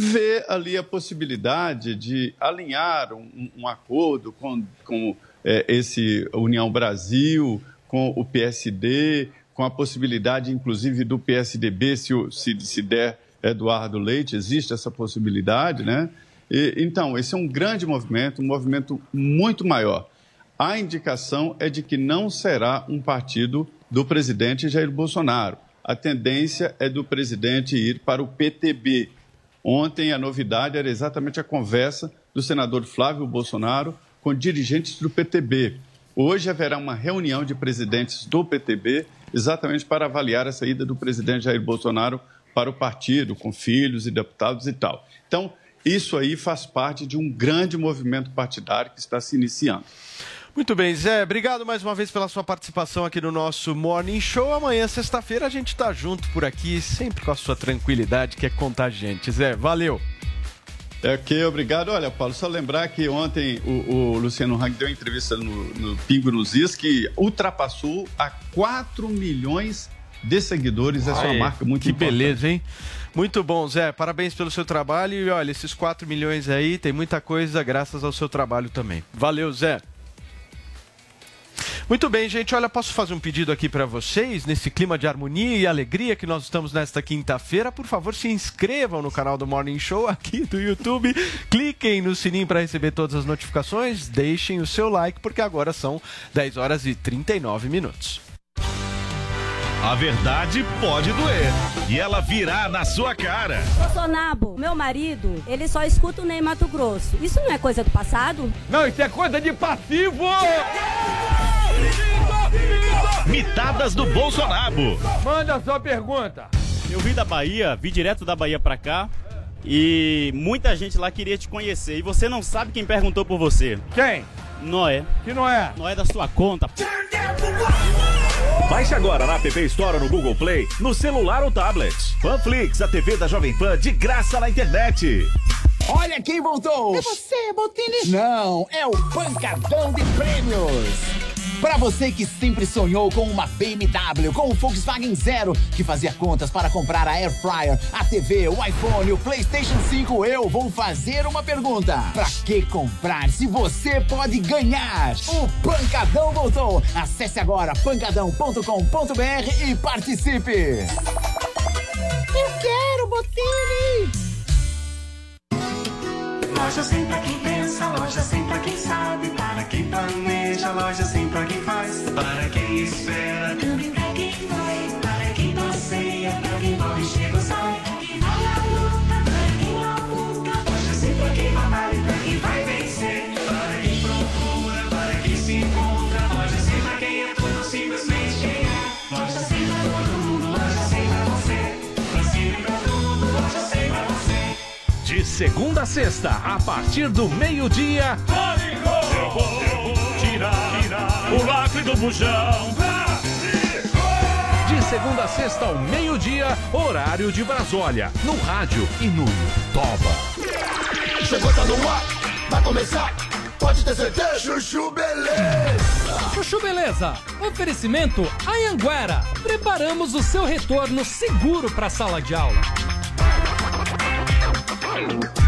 vê ali a possibilidade de alinhar um, um acordo com, com eh, esse União Brasil, com o PSD, com a possibilidade, inclusive, do PSDB, se, se, se der Eduardo Leite, existe essa possibilidade, né? E, então, esse é um grande movimento, um movimento muito maior. A indicação é de que não será um partido do presidente Jair Bolsonaro. A tendência é do presidente ir para o PTB. Ontem a novidade era exatamente a conversa do senador Flávio Bolsonaro com dirigentes do PTB. Hoje haverá uma reunião de presidentes do PTB exatamente para avaliar a saída do presidente Jair Bolsonaro para o partido, com filhos e deputados e tal. Então, isso aí faz parte de um grande movimento partidário que está se iniciando. Muito bem, Zé. Obrigado mais uma vez pela sua participação aqui no nosso Morning Show. Amanhã, sexta-feira, a gente está junto por aqui, sempre com a sua tranquilidade, que é contagiante. Zé, valeu. É ok, obrigado. Olha, Paulo, só lembrar que ontem o, o Luciano Hang deu uma entrevista no, no Pingo nos Is que ultrapassou a 4 milhões de seguidores. Essa é uma marca muito Que importante. beleza, hein? Muito bom, Zé. Parabéns pelo seu trabalho. E olha, esses 4 milhões aí, tem muita coisa graças ao seu trabalho também. Valeu, Zé. Muito bem, gente. Olha, posso fazer um pedido aqui para vocês, nesse clima de harmonia e alegria que nós estamos nesta quinta-feira. Por favor, se inscrevam no canal do Morning Show aqui do YouTube. Cliquem no sininho para receber todas as notificações. Deixem o seu like, porque agora são 10 horas e 39 minutos. A verdade pode doer. E ela virá na sua cara. Bolsonaro, meu marido, ele só escuta o Ney Mato Grosso. Isso não é coisa do passado? Não, isso é coisa de passivo! Mitadas do Bolsonaro. Manda a sua pergunta. Eu vim da Bahia, vim direto da Bahia pra cá. E muita gente lá queria te conhecer. E você não sabe quem perguntou por você. Quem? Noé. Que não é? Noé da sua conta. Baixe agora na App Store no Google Play, no celular ou tablet. Panflix, a TV da Jovem Pan de graça na internet. Olha quem voltou! É você, Botini? Não, é o Pancadão de Prêmios! Para você que sempre sonhou com uma BMW, com o Volkswagen Zero, que fazia contas para comprar a Air Fryer, a TV, o iPhone, o PlayStation 5, eu vou fazer uma pergunta. Para que comprar se você pode ganhar? O Pancadão voltou! Acesse agora pancadão.com.br e participe! Eu quero, Botini! Loja sem pra quem pensa, loja sem pra quem sabe, para quem planeja, loja sem pra quem faz, para quem espera, também pra quem vai, para quem passeia, pra quem morre, chega ou segunda a sexta, a partir do meio-dia. Tirar o lacre do bujão. De segunda a sexta ao meio-dia, horário de Brasólia. No rádio e no Toba. Chegou, tá no ar, vai começar. Pode ter certeza, Chuchu Beleza. Chuchu Beleza, oferecimento Anhanguera. Preparamos o seu retorno seguro para a sala de aula. Thank you.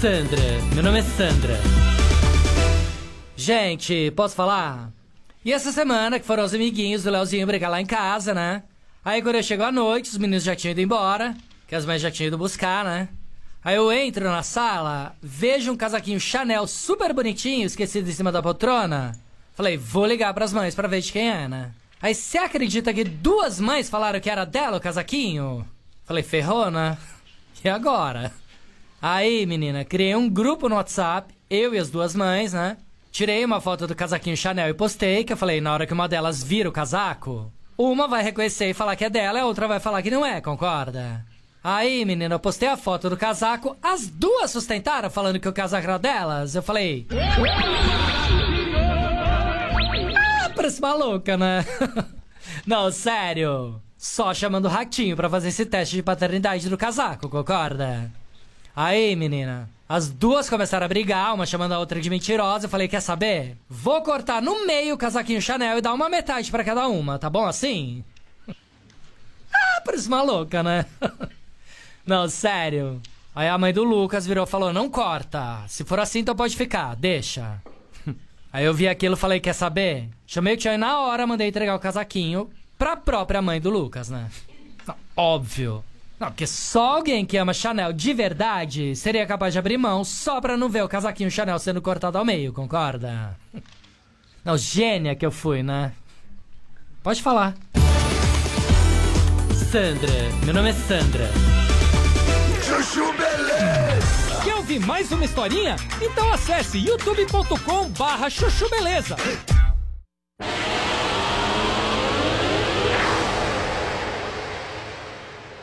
Sandra, meu nome é Sandra. Gente, posso falar? E essa semana que foram os amiguinhos do Leozinho brigar lá em casa, né? Aí quando eu chego à noite, os meninos já tinham ido embora, que as mães já tinham ido buscar, né? Aí eu entro na sala, vejo um casaquinho Chanel super bonitinho, esquecido em cima da poltrona. Falei, vou ligar pras mães pra ver de quem é, né? Aí você acredita que duas mães falaram que era dela o casaquinho? Falei, ferrou, né? [laughs] E agora? Aí, menina, criei um grupo no WhatsApp, eu e as duas mães, né? Tirei uma foto do casaquinho Chanel e postei, que eu falei, na hora que uma delas vira o casaco, uma vai reconhecer e falar que é dela, a outra vai falar que não é, concorda? Aí, menina, eu postei a foto do casaco, as duas sustentaram falando que o casaco era delas. Eu falei. Ah, parece maluca, né? [laughs] Não, sério. Só chamando o ratinho pra fazer esse teste de paternidade do casaco, concorda? Aí, menina, As duas começaram a brigar, uma chamando a outra de mentirosa. Eu falei, quer saber? Vou cortar no meio o casaquinho Chanel e dar uma metade pra cada uma, tá bom assim? ah, parece uma louca, né? [laughs] não, sério. Aí a mãe do Lucas virou e falou, não corta. Se for assim, então pode ficar, deixa. [laughs] Aí eu vi aquilo e falei, quer saber? Chamei o e na hora mandei entregar o casaquinho pra própria mãe do Lucas, né? Óbvio. Não, porque só alguém que ama Chanel de verdade seria capaz de abrir mão só pra não ver o casaquinho Chanel sendo cortado ao meio, concorda? Não, gênia que eu fui, né? Pode falar. Sandra, meu nome é Sandra. Chuchu Beleza! Quer ouvir mais uma historinha? Então acesse youtube.com barra chuchu beleza.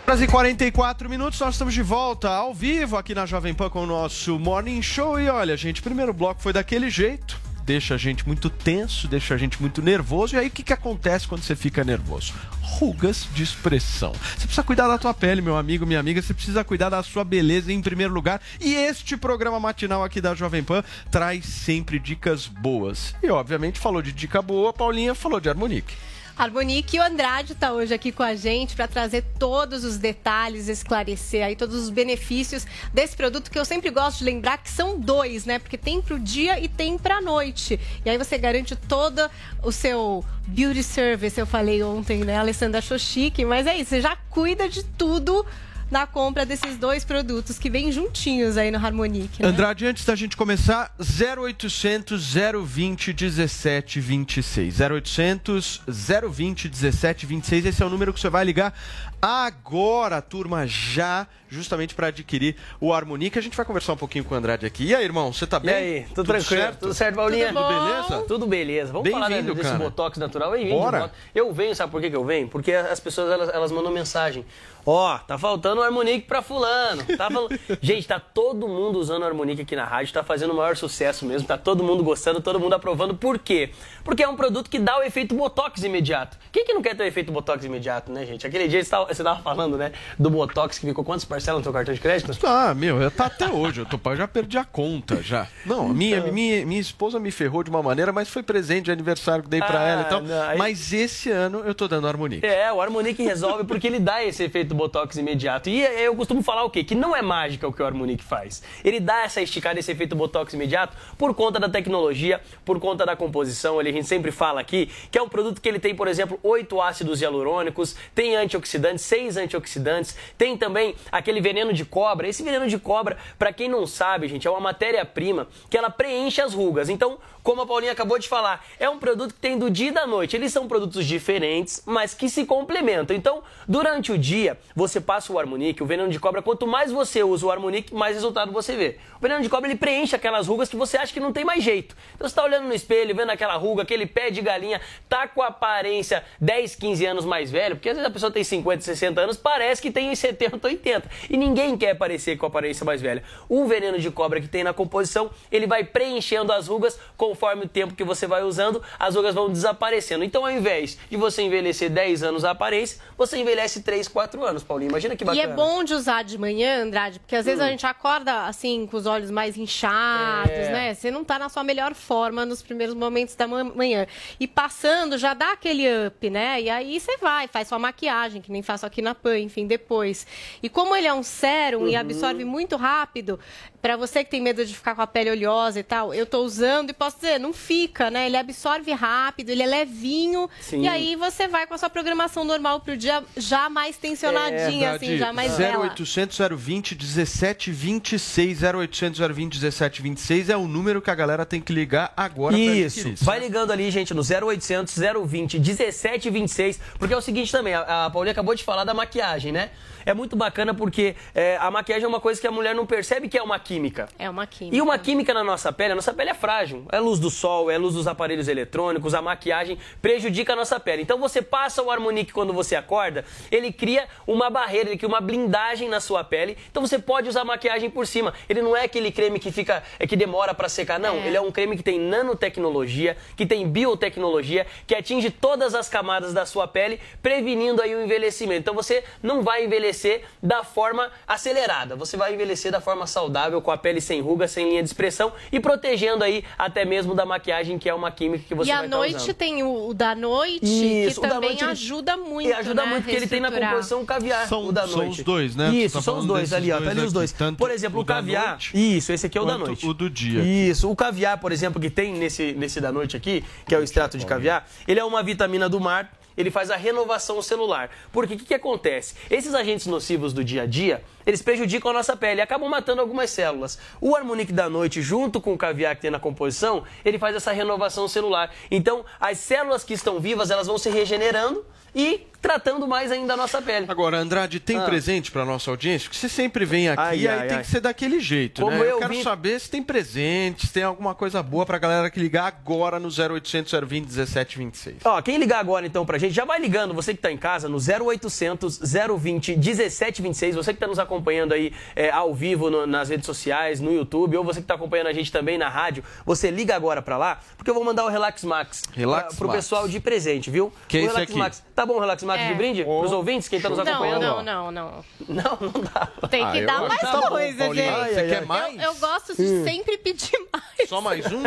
Horas e 44 minutos, nós estamos de volta ao vivo aqui na Jovem Pan com o nosso Morning Show. E olha, gente, primeiro bloco foi daquele jeito, deixa a gente muito tenso, deixa a gente muito nervoso. E aí o que, que acontece quando você fica nervoso? Rugas de expressão. Você precisa cuidar da tua pele, meu amigo, minha amiga, você precisa cuidar da sua beleza em primeiro lugar. E este programa matinal aqui da Jovem Pan traz sempre dicas boas. E obviamente falou de dica boa, Paulinha falou de Harmonique. Harmonique e o Andrade está hoje aqui com a gente para trazer todos os detalhes, esclarecer aí todos os benefícios desse produto que eu sempre gosto de lembrar que são dois, né? Porque tem para o dia e tem para a noite. E aí você garante todo o seu beauty service, eu falei ontem, né? A Alessandra achou chique, mas é isso, você já cuida de tudo na compra desses dois produtos que vêm juntinhos aí no Harmonique. Né? Andrade, antes da gente começar, 0800 020 17 26. 0800 020 17 26. Esse é o número que você vai ligar agora, turma, já, justamente para adquirir o Harmonique. A gente vai conversar um pouquinho com o Andrade aqui. E aí, irmão, você tá E bem? aí, tudo, tranquilo? Tudo certo, Paulinha? Tudo beleza? Tudo beleza. Vamos falar né, desse cara. Botox natural. Bem-vindo, Bora. Eu venho, sabe por que, eu venho? Porque as pessoas, elas, elas mandam mensagem. Ó, tá faltando o Harmonique pra fulano. Tá fal- [laughs] Gente, tá todo mundo usando o Harmonique aqui na rádio, tá fazendo o maior sucesso mesmo, tá todo mundo gostando, todo mundo aprovando. Por quê? Porque é um produto que dá o efeito Botox imediato. Quem que não quer ter o efeito Botox imediato, né, gente? Aquele dia você tava, você tava falando, né, do Botox que ficou quantas parcelas no seu cartão de crédito? Ah, meu, eu tá até hoje. Eu, tô, eu já perdi a conta já. Não, minha, Então. minha, minha esposa me ferrou de uma maneira, mas foi presente de aniversário que dei pra Ah, ela e tal. não, aí- Mas esse ano eu tô dando Harmonique. É, o Harmonique resolve porque ele dá esse efeito Botox imediato. E eu costumo falar o quê? Que não é mágica o que o Harmonique faz. Ele dá essa esticada, esse efeito Botox imediato por conta da tecnologia, por conta da composição. Ele, a gente sempre fala aqui que é um produto que ele tem, por exemplo, oito ácidos hialurônicos, tem antioxidantes, seis antioxidantes, tem também aquele veneno de cobra. Esse veneno de cobra, pra quem não sabe, gente, é uma matéria-prima que ela preenche as rugas. Então, como a Paulinha acabou de falar, é um produto que tem do dia e da noite. Eles são produtos diferentes, mas que se complementam. Então, durante o dia, você passa o Harmonique, o veneno de cobra, quanto mais você usa o Harmonique, mais resultado você vê. O veneno de cobra, ele preenche aquelas rugas que você acha que não tem mais jeito. Então, você tá olhando no espelho, vendo aquela ruga, aquele pé de galinha, tá com a aparência 10, 15 anos mais velho, porque às vezes a pessoa tem 50, 60 anos, parece que tem 70, 80. E ninguém quer parecer com a aparência mais velha. O veneno de cobra que tem na composição, ele vai preenchendo as rugas conforme o tempo que você vai usando, as rugas vão desaparecendo. Então, ao invés de você envelhecer 10 anos a aparência, você envelhece 3, 4 anos, Paulinho. Imagina que E bacana. é bom de usar de manhã, Andrade, porque às vezes Hum. a gente acorda assim, com os olhos mais inchados, É. né? Você não tá na sua melhor forma nos primeiros momentos da ma- manhã. E passando, já dá aquele up, né? E aí você vai, faz sua maquiagem, que nem faço aqui na PAN, enfim, depois. E como ele é um sérum e Uhum. absorve muito rápido, pra você que tem medo de ficar com a pele oleosa e tal, eu tô usando e posso dizer, não fica, né? Ele absorve rápido, ele é levinho. Sim. E aí você vai com a sua programação normal pro dia já mais tensionadinha, assim, já mais bela. 0800 020 17 26 0800 020 17 26 é o número que a galera tem que ligar agora pra Isso. Vai ligando ali, gente, no 0800 020 1726, porque é o seguinte também, a, a Paulinha acabou de falar da maquiagem, né? É muito bacana porque é, a maquiagem é uma coisa que a mulher não percebe que é uma química. É uma química. E uma química na nossa pele, a nossa pele é frágil. É luz do sol, é luz dos aparelhos eletrônicos, a maquiagem prejudica a nossa pele. Então você passa o Harmonique quando você acorda, ele cria uma barreira, ele cria uma blindagem na sua pele. Então você pode usar maquiagem por cima. Ele não é aquele creme que fica, é que demora pra secar, não. Ele é um creme que tem nanotecnologia, que tem biotecnologia, que atinge todas as camadas da sua pele, prevenindo aí o envelhecimento. Então você não vai envelhecer da forma acelerada, você vai envelhecer da forma saudável, com a pele sem ruga, sem linha de expressão e protegendo aí até mesmo da maquiagem, que é uma química que você e vai à estar noite usando. tem o, o da noite, Isso, que também noite, ajuda muito. E ajuda né, muito, porque ele tem na composição caviar, São- o da são noite. os dois, né? Isso, tá são os dois ali, ó. dois Tá ali os dois. tanto Por exemplo, o o, caviar. noite Isso, esse aqui é o da noite. o do dia. Isso. O caviar, por exemplo, que tem nesse, nesse da noite aqui, que é o extrato de caviar, ele é uma vitamina do mar. Ele faz a renovação celular. Porque o que, que acontece? Esses agentes nocivos do dia a dia, eles prejudicam a nossa pele acabam matando algumas células. O Harmonic da noite, junto com o caviar que tem na composição, ele faz essa renovação celular. Então, as células que estão vivas, elas vão se regenerando e tratando mais ainda a nossa pele. Agora, Andrade, tem Ah. presente para nossa audiência? Porque você sempre vem aqui Ai, e aí ai, tem ai. que ser daquele jeito, Como né? eu quero vim- saber se tem presente, se tem alguma coisa boa pra galera que ligar agora no 0800 020 1726. Ó, quem ligar agora então pra gente, já vai ligando, você que tá em casa, no 0800 020 1726, você que tá nos acompanhando aí é, ao vivo no- nas redes sociais, no YouTube, ou você que tá acompanhando a gente também na rádio, você liga agora pra lá, porque eu vou mandar o Relax Max Relax pra, pro Max. pessoal de presente, viu? Que é o esse Relax aqui? Max. Tá bom o Relax Max É. de brinde? Pros ouvintes, quem tá nos Não, acompanhando? não, não, não. Não, não dá. Tem Ah, que eu dar mais tá bom, coisa, Paulinho. gente. Ai, Você ai, quer ai. Eu- mais? Eu, gosto de Hum. sempre pedir mais. Só mais um?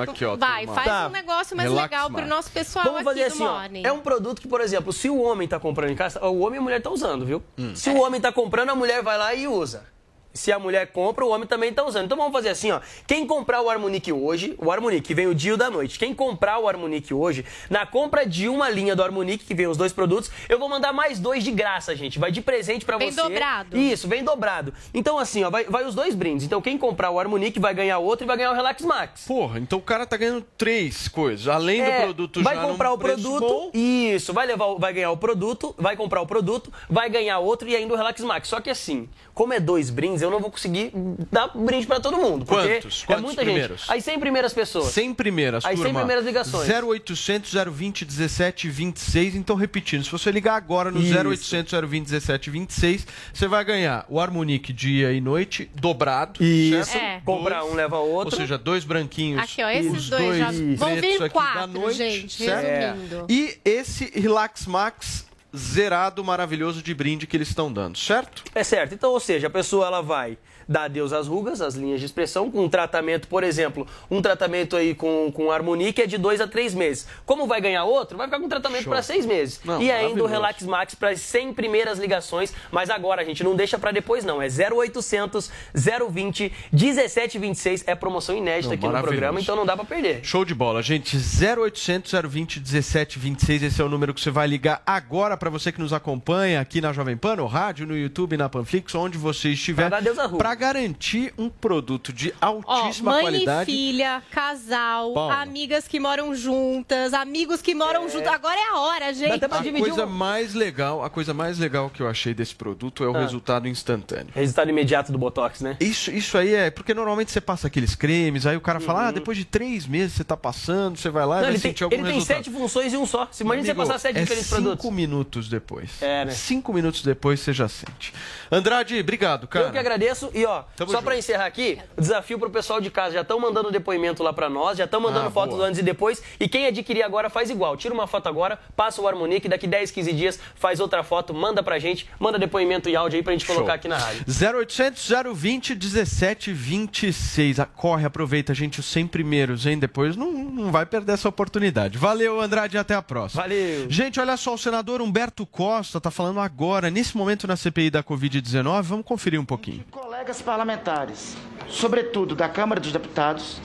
Aqui, ó. Vai, faz Tá. um negócio mais Relax legal Max. pro nosso pessoal Vamos aqui fazer do assim, ó. Morning. É um produto que, por exemplo, se o homem tá comprando em casa, o homem e a mulher tá usando, viu? Hum. Se o homem tá comprando, a mulher vai lá e usa. Se a mulher compra, o homem também tá usando. Então vamos fazer assim, ó. Quem comprar o Harmonic hoje, o Harmonic que vem o dia da noite. Quem comprar o Harmonic hoje, na compra de uma linha do Harmonic, que vem os dois produtos, eu vou mandar mais dois de graça, gente. Vai de presente pra Vem você. dobrado. Isso, vem dobrado. Então assim, ó, vai, vai os dois brindes. Então quem comprar o Harmonic vai ganhar outro e vai ganhar o Relax Max. Porra, então o cara tá ganhando três coisas. Além É, do produto vai já comprar num o produto, bom. isso, vai levar, o- vai ganhar o produto, vai comprar o produto, vai ganhar outro e ainda o Relax Max. Só que assim, como é dois brindes, eu não vou conseguir dar brinde pra todo mundo, porque Quantos? é Quantos muita primeiros? gente. As 100 primeiras pessoas. 100 primeiras, As 100 turma. primeiras ligações. 0800 020 17 26. Então, repetindo, se você ligar agora no Isso. 0800 020 17 26, você vai ganhar o Harmonic dia e noite dobrado. Isso. certo? É. Compra um, leva outro. Ou seja, dois branquinhos. Aqui, ó, esses os dois já dois vão vir quatro, da noite, gente, certo? resumindo. E esse Relax Max zerado maravilhoso de brinde que eles estão dando, certo? É certo. Então, ou seja, a pessoa ela vai dar adeus às rugas, às linhas de expressão, com um tratamento, por exemplo, um tratamento aí com, com Harmonique é de dois a três meses. Como vai ganhar outro, vai ficar com tratamento para seis meses. Não, e ainda o. Relax Max para as 100 primeiras ligações. Mas agora, gente, não deixa para depois, não. É 0800 020 1726. É promoção inédita Não, aqui no programa, então não dá para perder. Show de bola, gente. 0800 020 1726, esse é o número que você vai ligar agora para você que nos acompanha aqui na Jovem Pan, no rádio, no YouTube, na Panflix, onde você estiver, Pra dar Deus a rua. Garantir um produto de Ó, altíssima mãe qualidade. e filha, casal, Paula. amigas que moram juntas, amigos que moram juntos. Agora é a hora, gente. A coisa mais legal, a coisa mais legal que eu achei desse produto é o Ah. resultado instantâneo. Resultado imediato do Botox, né? Isso, isso aí é, porque normalmente você passa aqueles cremes, aí o cara fala, Uhum. ah, depois de três meses você tá passando, você vai lá e Não, vai ele tem, sentir algum ele tem resultado. sete funções e um só. Se imagina você passar sete é diferentes cinco produtos. minutos depois. É, né? Cinco minutos depois você já sente. Andrade, obrigado, cara. Eu que agradeço. E ó, Tamo só junto. pra encerrar aqui, o desafio pro pessoal de casa. Já estão mandando depoimento lá pra nós, já estão mandando Ah, fotos boa. antes e depois. E quem adquirir agora faz igual. Tira uma foto agora, passa o Harmonique, daqui 10, 15 dias faz outra foto, manda pra gente, manda depoimento e áudio aí pra gente Show. colocar aqui na rádio. 0800 020 17 26. Ah, Corre, aproveita, gente, os 100 primeiros, hein? Depois não, não vai perder essa oportunidade. Valeu, Andrade, até a próxima. Valeu. Gente, olha só, o senador Humberto Costa tá falando agora, nesse momento na CPI da Covid-19. Vamos conferir um pouquinho. Colegas parlamentares, sobretudo da Câmara dos Deputados,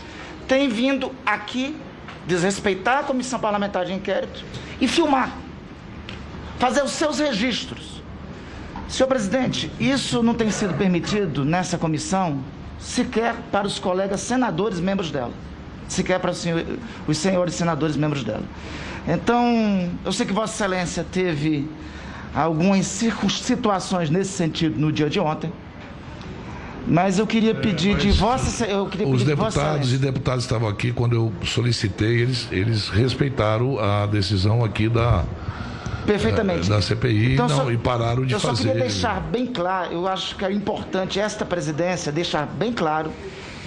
têm vindo aqui desrespeitar a comissão parlamentar de inquérito e filmar, fazer os seus registros. Senhor presidente, isso não tem sido permitido nessa comissão sequer para os colegas senadores membros dela, sequer para os os senhores senadores membros dela. Então, eu sei que Vossa Excelência teve algumas situações nesse sentido no dia de ontem. Mas eu queria pedir de vossa eu queria Os de vossa deputados Excelência. e deputadas estavam aqui quando eu solicitei, eles, eles respeitaram a decisão aqui da, Perfeitamente. da CPI Então, não, só- e pararam de eu só fazer. queria deixar bem claro, eu acho que é importante esta presidência deixar bem claro,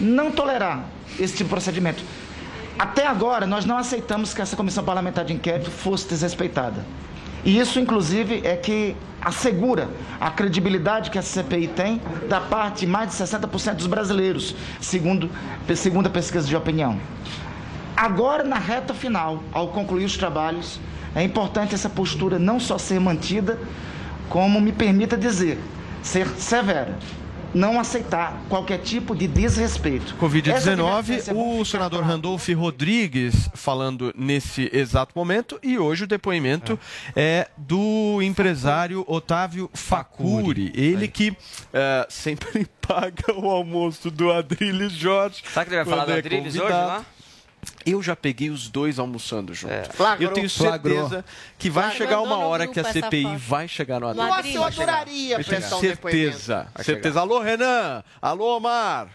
não tolerar esse tipo de procedimento. Até agora, nós não aceitamos que essa comissão parlamentar de inquérito fosse desrespeitada. E isso, inclusive, é que assegura a credibilidade que a CPI tem da parte de mais de 60% dos brasileiros, segundo, segundo a pesquisa de opinião. Agora, na reta final, ao concluir os trabalhos, é importante essa postura não só ser mantida, como me permita dizer, ser severa. Não aceitar qualquer tipo de desrespeito. Essa Covid-19, advertência é o senador Randolph Rodrigues falando nesse exato momento e hoje o depoimento é, do empresário Otávio Facuri. Ele que eh, sempre [laughs] paga o almoço do Adriles Jorge. Será que ele vai falar do é Adriles hoje convidado. lá? Eu já peguei os dois almoçando junto. Flagrou. Eu tenho Flagrou. certeza que vai Flagrou. chegar uma hora que a CPI vai chegar no. Adriles. Nossa, eu adoraria Eu tenho prestar um certeza. Certeza. Alô, Renan. Alô, Omar.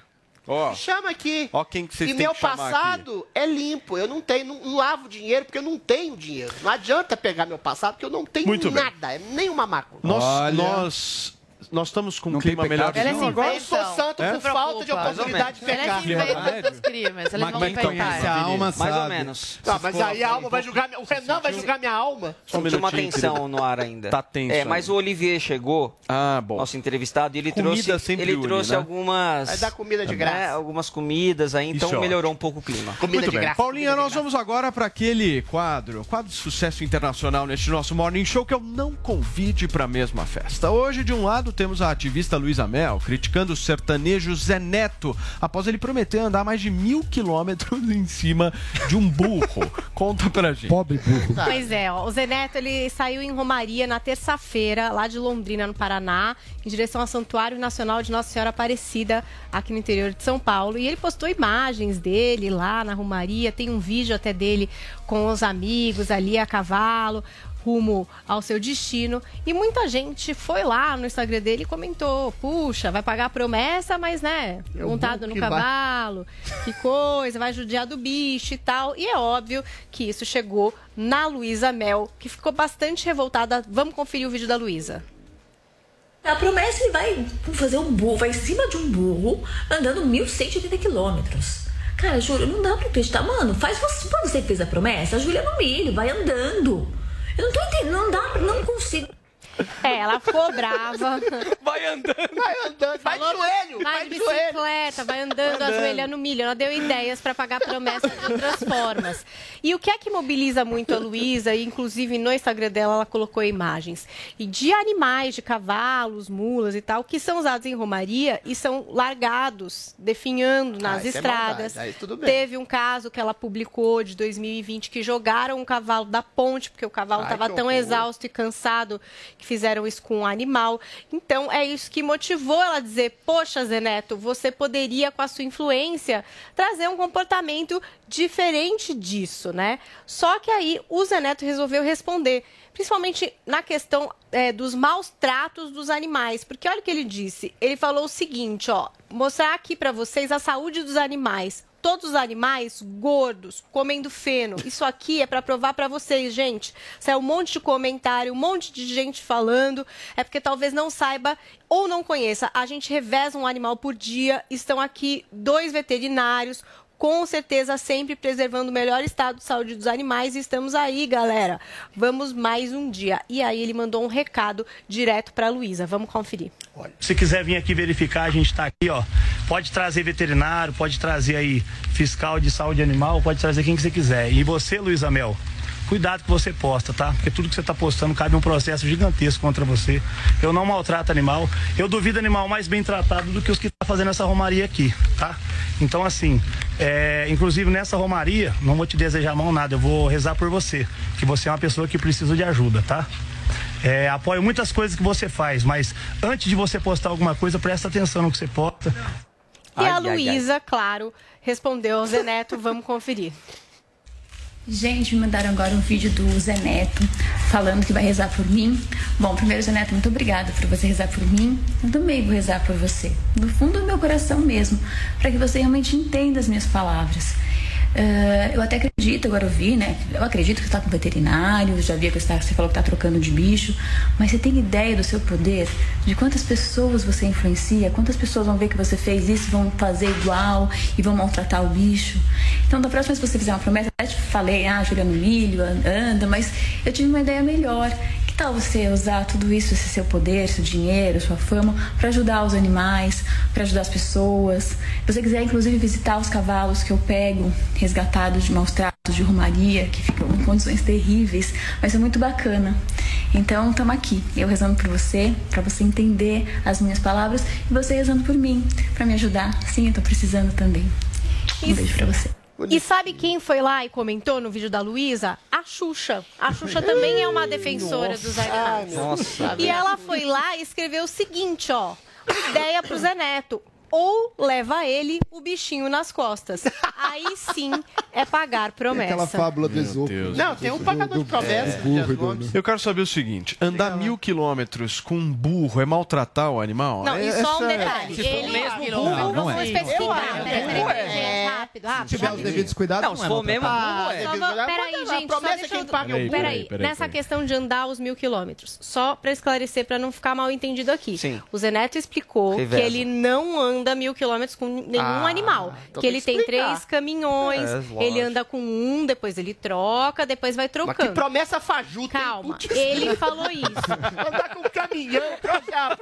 Ó, Chama aqui. ó quem que vocês e meu que chamar aqui. passado é limpo. Eu não tenho, não, não lavo dinheiro porque eu não tenho dinheiro. Não adianta pegar meu passado porque eu não tenho Muito bem. nada, é nenhuma mácula. Nós, nós, nós estamos com um clima melhor. Ela é agora eu sou santo É? por falta de oportunidade de pecar. Ele é inventa dos crimes, eles Mas vão inventar. a alma Mais ou sabe. menos. Não, mas aí a alma vai julgar. minha- O Renan vai julgar minha alma. Só uma atenção no ar ainda. Tá tenso É, mas o Olivier chegou, nosso entrevistado, e ele Comida trouxe, sempre ele une, trouxe né? algumas... Vai dar comida de né, graça. algumas comidas aí, então Isso é melhorou um pouco o clima. Muito bem. Paulinha, nós vamos agora para aquele quadro, quadro de sucesso internacional neste nosso Morning Show, que é o Não Convide para a Mesma Festa. Hoje, de um lado, temos a ativista Luísa Mel criticando o sertanejo Zé Neto, após ele prometer andar mais de mil quilômetros em cima de um burro. [laughs] Conta pra gente. Pobre burro. Pois é, ó, o Zé Neto ele saiu em Romaria na terça-feira, lá de Londrina, no Paraná, em direção ao Santuário Nacional de Nossa Senhora Aparecida, aqui no interior de São Paulo. E ele postou imagens dele lá na Romaria, tem um vídeo até dele com os amigos ali a cavalo rumo ao seu destino e muita gente foi lá no Instagram dele e comentou puxa vai pagar a promessa mas né É o montado no que vai. cavalo que coisa vai judiar do bicho e tal e é óbvio que isso chegou na Luísa Mel que ficou bastante revoltada vamos conferir o vídeo da Luísa A promessa ele vai fazer um burro, vai em cima de um burro, andando 1.180 quilômetros. Cara, Júlia, não dá pra acreditar. Mano, faz você, quando você fez a promessa, a Júlia no milho, vai andando. Eu não tô entendendo, não dá, não consigo. É, ela ficou brava. Vai andando. Vai andando, vai de joelho, vai, vai de bicicleta, vai andando, Andando. ajoelhando milho. Ela deu ideias para pagar promessa de outras formas. E o que é que mobiliza muito a Luísa, e inclusive no Instagram dela ela colocou imagens, e de animais, de cavalos, mulas e tal, que são usados em romaria e são largados, definhando nas Ah, é estradas. tudo bem. Teve um caso que ela publicou de 2020 que jogaram um cavalo da ponte, porque o cavalo estava tão horror. exausto e cansado que fizeram isso com um animal. Então, é isso que motivou ela a dizer: Poxa, Zé Neto, você poderia, com a sua influência, trazer um comportamento diferente disso, né? Só que aí o Zé Neto resolveu responder. Principalmente na questão é, dos maus tratos dos animais. Porque olha o que ele disse. Ele falou o seguinte, ó. Mostrar aqui para vocês a saúde dos animais todos os animais gordos, comendo feno. Isso aqui é para provar para vocês, gente. Saiu um monte de comentário, um monte de gente falando. É porque talvez não saiba ou não conheça. A gente reveza um animal por dia. Estão aqui dois veterinários. Com certeza, sempre preservando o melhor estado de saúde dos animais. E estamos aí, galera. Vamos mais um dia. E aí, ele mandou um recado direto para Luísa. Vamos conferir. Se quiser vir aqui verificar, a gente está aqui, ó. Pode trazer veterinário, pode trazer aí fiscal de saúde animal, pode trazer quem que você quiser. E você, Luísa Mel, cuidado que você posta, tá? Porque tudo que você está postando cabe um processo gigantesco contra você. Eu não maltrato animal. Eu duvido animal mais bem tratado do que os que tá fazendo essa romaria aqui, tá? Então, assim, é, inclusive nessa romaria, não vou te desejar mal nada, eu vou rezar por você, que você é uma pessoa que precisa de ajuda, tá? É, apoio muitas coisas que você faz, mas antes de você postar alguma coisa, presta atenção no que você posta. E a Luísa, claro, respondeu ao Zé Neto. Vamos conferir. Gente, me mandaram agora um vídeo do Zé Neto falando que vai rezar por mim. Bom, primeiro, Zé Neto, muito obrigada por você rezar por mim. Eu também vou rezar por você, no fundo do meu coração mesmo, para que você realmente entenda as minhas palavras. Ah, eu até acredito agora eu vi, né? Eu acredito que você está com veterinário, já vi que você, tá- você falou que está trocando de bicho, mas você tem ideia do seu poder? De quantas pessoas você influencia? Quantas pessoas vão ver que você fez isso, vão fazer igual e vão maltratar o bicho? Então, da próxima vez que você fizer uma promessa, eu te falei, ah, Juliano Milho, anda, mas eu tive uma ideia melhor. Que tal você usar tudo isso, esse seu poder, seu dinheiro, sua fama, para ajudar os animais, para ajudar as pessoas? Se você quiser, inclusive, visitar os cavalos que eu pego, resgatados de maus tratos, de rumaria, que ficam em condições terríveis, vai ser muito bacana. Então, estamos aqui, eu rezando por você, para você entender as minhas palavras, e você rezando por mim, para me ajudar. Sim, eu tô precisando também. Um beijo para você. E sabe quem foi lá e comentou no vídeo da Luísa? A Xuxa. A Xuxa também é uma defensora dos animais. Nossa. E ela foi lá e escreveu o seguinte, ó. Ideia pro Zé Neto. Ou leva ele o bichinho nas costas. Aí sim é pagar promessa. Aquela fábula do Esopo. Deus. Não, tem um pagador de promessa. É. Eu quero saber o seguinte: andar mil quilômetros com um burro é maltratar o animal? Não, é, e só um detalhe. For Ele, mesmo burro, não vamos é. especificar. Peraí, Ué. peraí, gente, rápido, rápido. Se tiver os devidos cuidados, Não, se é for mesmo, Ah, burro é. Peraí, gente, só deixa eu... Peraí, nessa questão de andar os mil quilômetros, só para esclarecer, para não ficar mal entendido aqui. Sim. O Zeneto explicou que ele não anda mil quilômetros com nenhum Ah, animal. então que ele que tem três caminhões, É, ele anda com um, depois ele troca, depois vai Mas que trocando. promessa fajuta. hein? Calma, Putz. ele falou isso. [laughs] Andar com um caminhão, trocar.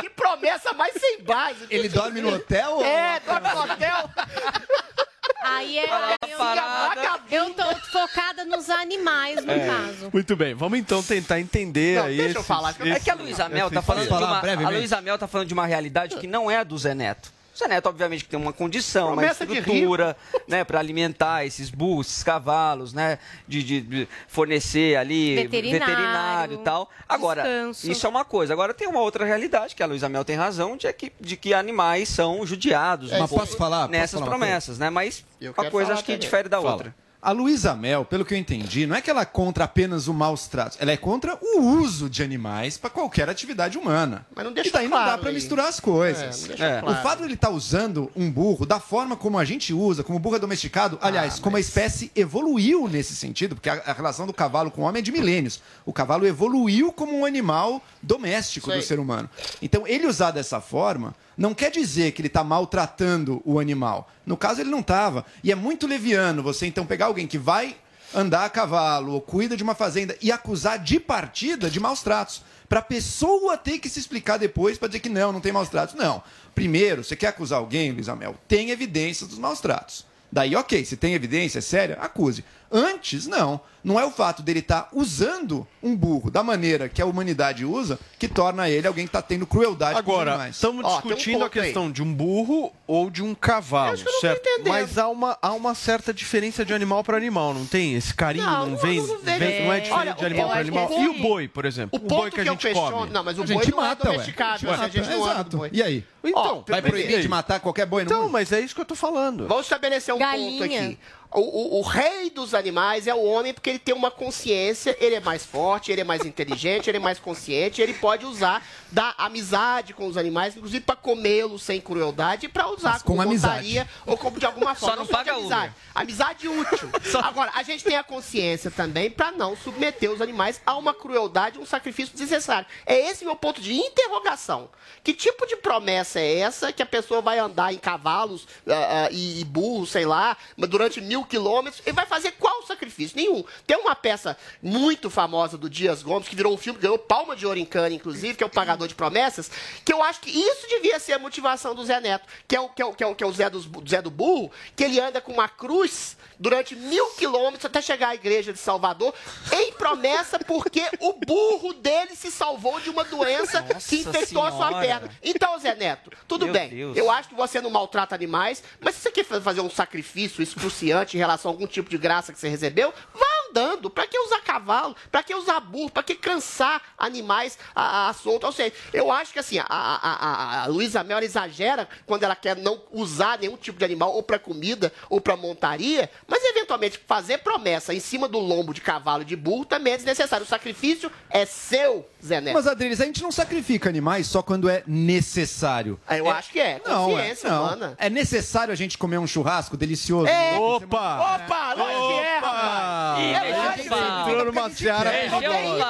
Que promessa mais sem base. Ele dorme no hotel? ou- É, dorme no hotel. [laughs] Aí é. Olha a eu, parada. eu tô focada nos animais, no É. caso. Muito bem, vamos então tentar entender Não, aí. deixa eu esses- falar, eu- É esses- que a Luísa Mel tá esses- falando de falar uma, a? Luísa Mel tá falando de uma realidade que não é a do Zé Neto. O Zé Neto, obviamente, que tem uma condição, uma Promessa de estrutura, né, para alimentar esses burros, esses cavalos, né, de, de- de fornecer ali Veterinário, veterinário e tal. Agora, descanso. isso é uma coisa. Agora tem uma outra realidade que a Luísa Mel tem razão de que, de que animais são judiados Mas um pouco posso falar? Posso nessas falar uma promessas, né? Mas Eu uma coisa falar acho que também. difere da Fala. outra. A Luísa Mel, pelo que eu entendi, não é que ela é contra apenas o maus tratos, ela é contra o uso de animais para qualquer atividade humana. Mas não deixa e daí não claro dá para misturar as É, coisas. não deixa É. claro. O fato de ele estar usando um burro da forma como a gente usa, como burro é domesticado, aliás, como a espécie evoluiu nesse sentido, porque a, a relação do cavalo com o homem é de milênios. O cavalo evoluiu como um animal doméstico Isso do ser humano. Então, ele usar dessa forma não quer dizer que ele está maltratando o animal. No caso, ele não estava. E é muito leviano você então pegar alguém que vai andar a cavalo ou cuida de uma fazenda e acusar de partida de maus tratos. Para a pessoa ter que se explicar depois para dizer que não, não tem maus tratos. Não. Primeiro, você quer acusar alguém, Luiz Amel, tem evidências dos maus tratos. Daí, ok, se tem evidência, é séria, acuse. Antes, não. Não é o fato dele estar usando um burro da maneira que a humanidade usa que torna ele alguém que está tendo crueldade com os Agora, estamos tem um discutindo a ponto aí. questão de um burro ou de um cavalo, certo? Mas há uma, há uma certa diferença de animal para animal, não tem? Esse carinho Não, não, não- vem, não vem- vejo. não é diferente Olha, de animal para que animal. é E o boi, por exemplo? O ponto boi que a eu gente questiono. come. Não, mas o A boi gente não é mata, ué. Mata, a gente não anda exato. E aí? Então, Vai proibir de matar qualquer boi no Então, mas é isso que eu tô falando. Vamos estabelecer um ponto aqui. O, o- o rei dos animais é o homem porque ele tem uma consciência, ele é mais forte, ele é mais inteligente, ele é mais consciente, ele pode usar da amizade com os animais, inclusive para comê-los sem crueldade e para usar Mas com como amizade. montaria ou como de alguma [laughs] forma. não só de paga amizade. Amizade útil. [laughs] Agora, a gente tem a consciência também para não submeter os animais a uma crueldade, um sacrifício desnecessário. É esse meu ponto de interrogação. Que tipo de promessa é essa que a pessoa vai andar em cavalos ah, ah, e, e burros, sei lá, mas durante mil quilômetros e vai fazer qual sacrifício? Nenhum. Tem uma peça muito famosa do Dias Gomes, que virou um filme, ganhou palma de ouro em Cannes, inclusive, que é o Pagador de Promessas, que eu acho que isso devia ser a motivação do Zé Neto, que é o, que é o, que é o, que é o Zé, dos, Zé do Burro, que ele anda com uma cruz durante mil quilômetros até chegar à igreja de Salvador, em promessa, porque o burro dele se salvou de uma doença que infectou a sua perna. Então, Zé Neto, tudo Meu bem. Deus. Eu acho que você não maltrata animais, mas se você quer fa- fazer um sacrifício excruciante em relação a algum tipo de graça que você recebeu, vá andando. Pra que usar cavalo? Pra que usar burro? Pra que cansar animais a, a solto? Ou seja, eu acho que assim, a, a, a, a Luísa Mel exagera quando ela quer não usar nenhum tipo de animal ou pra comida ou pra montaria, mas eventualmente fazer promessa em cima do lombo de cavalo e de burro também é desnecessário. O sacrifício é seu, Zé Neto. Mas, Adriles, a gente não sacrifica animais só quando é necessário. Eu acho que é. Não, Consciência é, não. humana. É necessário a gente comer um churrasco delicioso. É. Opa! Opa, lógico que é, rapaz. Ih, É Entrou numa seara É proteína.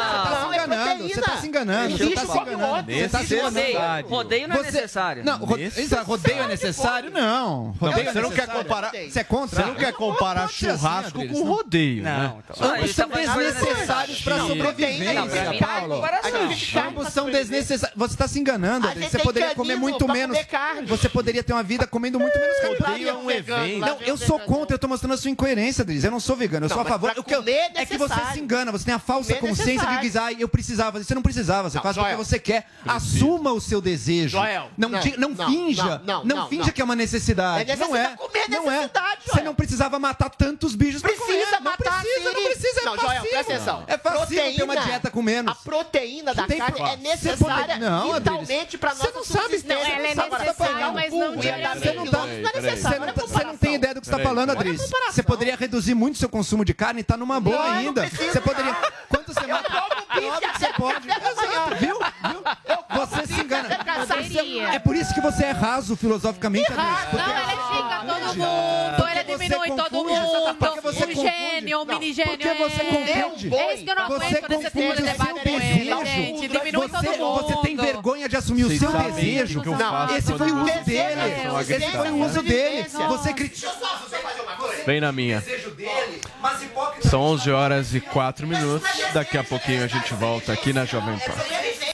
Você tá se enganando, você tá se enganando. Você tá se enganando. Rodeio não é necessário. Não, isso, rodeio é necessário? Não. Rodeio é você não quer comparar. Você é contra? Você não quer comparar assim, churrasco com rodeio, Não, né? então. Ambos são desnecessários para sobrevivência, Paulo. Ambos são desnecessários. Você está se enganando, Você poderia comer muito menos. Você poderia ter uma vida comendo muito menos carne. Rodeio é um evento. Não, eu sou contra, eu tô mostrando a sua incoerência, Adriles. Eu não sou vegano, eu sou a favor. pra O que eu- comer é é que você necessário. se engana, você tem a falsa é consciência de necessário. dizer, ai, eu precisava. Você não precisava, você Não, faz porque Joel. você quer. Assuma o seu desejo. Joel, Não, não, não não, finja. não, não, Não não, finja não. que é uma necessidade. É Não é. necessidade comer, Não é. necessidade, Você não precisava matar tantos bichos pra Precisa comer. Não matar, precisa, não precisa. É Não, Joel, fácil. presta atenção. É fácil ter uma dieta com menos. A proteína da carne pro- é Você necessária pode- Não, vitalmente para Você nossa não sabe. Não, ela é necessária, mas não diariamente. quilômetros não é Você necessário. não, Olha a tá- você não tem ideia do que você está Peraí, falando, peraí. Adriles. Olha a comparação. Você poderia reduzir muito seu consumo de carne e tá numa boa Não, eu não ainda. preciso, Você poderia. Quanto você mata? bife Óbvio que você pode. Exato, viu? Viu? Você se Poderia. É por isso que você é raso filosoficamente, Adriles. Porque- Não, ele xinga todo mundo, ele diminui todo confunde, mundo. porque você Um gênio, um mini gênio. Porque você é. confunde. É isso que eu não Você aguento nesse confunde tipo de debate com ele, desejo. gente. Diminui Você, todo mundo. você tem vergonha de assumir o seu desejo. o que eu faço Esse foi o uso dele. Esse foi o uso dele. Você critica. Vem na minha. São 11 horas e 4 minutos. Daqui a pouquinho a gente volta aqui na Jovem Pan.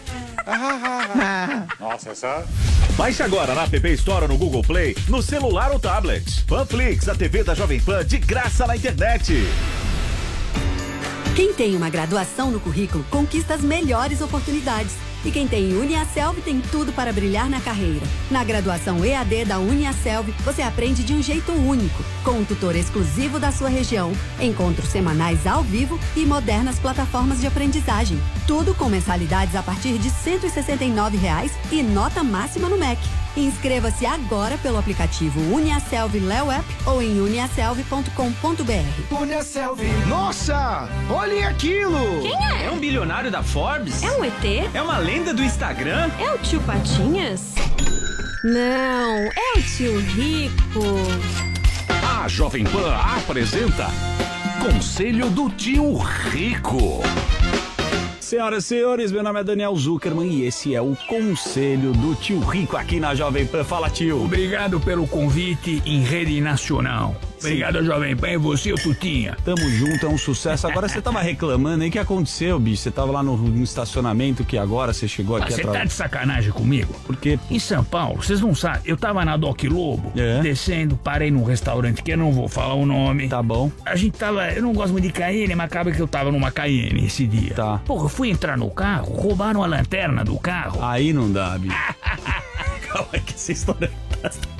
[laughs] Nossa, essa... Baixe agora na App Store ou no Google Play, no celular ou tablet. Panflix, a TV da Jovem Pan de graça na internet. Quem tem uma graduação no currículo conquista as melhores oportunidades. E quem tem Uniaselv tem tudo para brilhar na carreira. Na graduação EAD da Uniaselv, você aprende de um jeito único, com um tutor exclusivo da sua região, encontros semanais ao vivo e modernas plataformas de aprendizagem. Tudo com mensalidades a partir de 169 reais e nota máxima no MEC. Inscreva-se agora pelo aplicativo Uniaselv Léo App ou em uniaselv.com.br. Uniaselv. Nossa, olhem aquilo! Quem é? É um bilionário da Forbes? É um ET? É uma lenda do Instagram? É o tio Patinhas? Não, é o tio Rico. A Jovem Pan apresenta Conselho do Tio Rico. Senhoras e senhores, meu nome é Daniel Zuckerman e esse é o Conselho do Tio Rico aqui na Jovem Pan. Fala, tio. Obrigado pelo convite em rede nacional. Obrigado, Jovem Pan, e você, o Tutinha. Tamo junto, é um sucesso. Agora você tava reclamando, hein? O que aconteceu, bicho? Você tava lá no, no estacionamento que agora você chegou Ah, aqui Você atrás. tá de sacanagem comigo? Por quê? Em São Paulo, vocês não sabem, eu tava na Doc Lobo, descendo, parei num restaurante que eu não vou falar o nome. Tá bom. A gente tava, eu não gosto muito de Cayenne, mas acaba que eu tava numa Cayenne esse dia. Tá. Porra, eu fui entrar no carro, roubaram a lanterna do carro. Aí não dá, bicho. [laughs] Calma aí que essa história tá...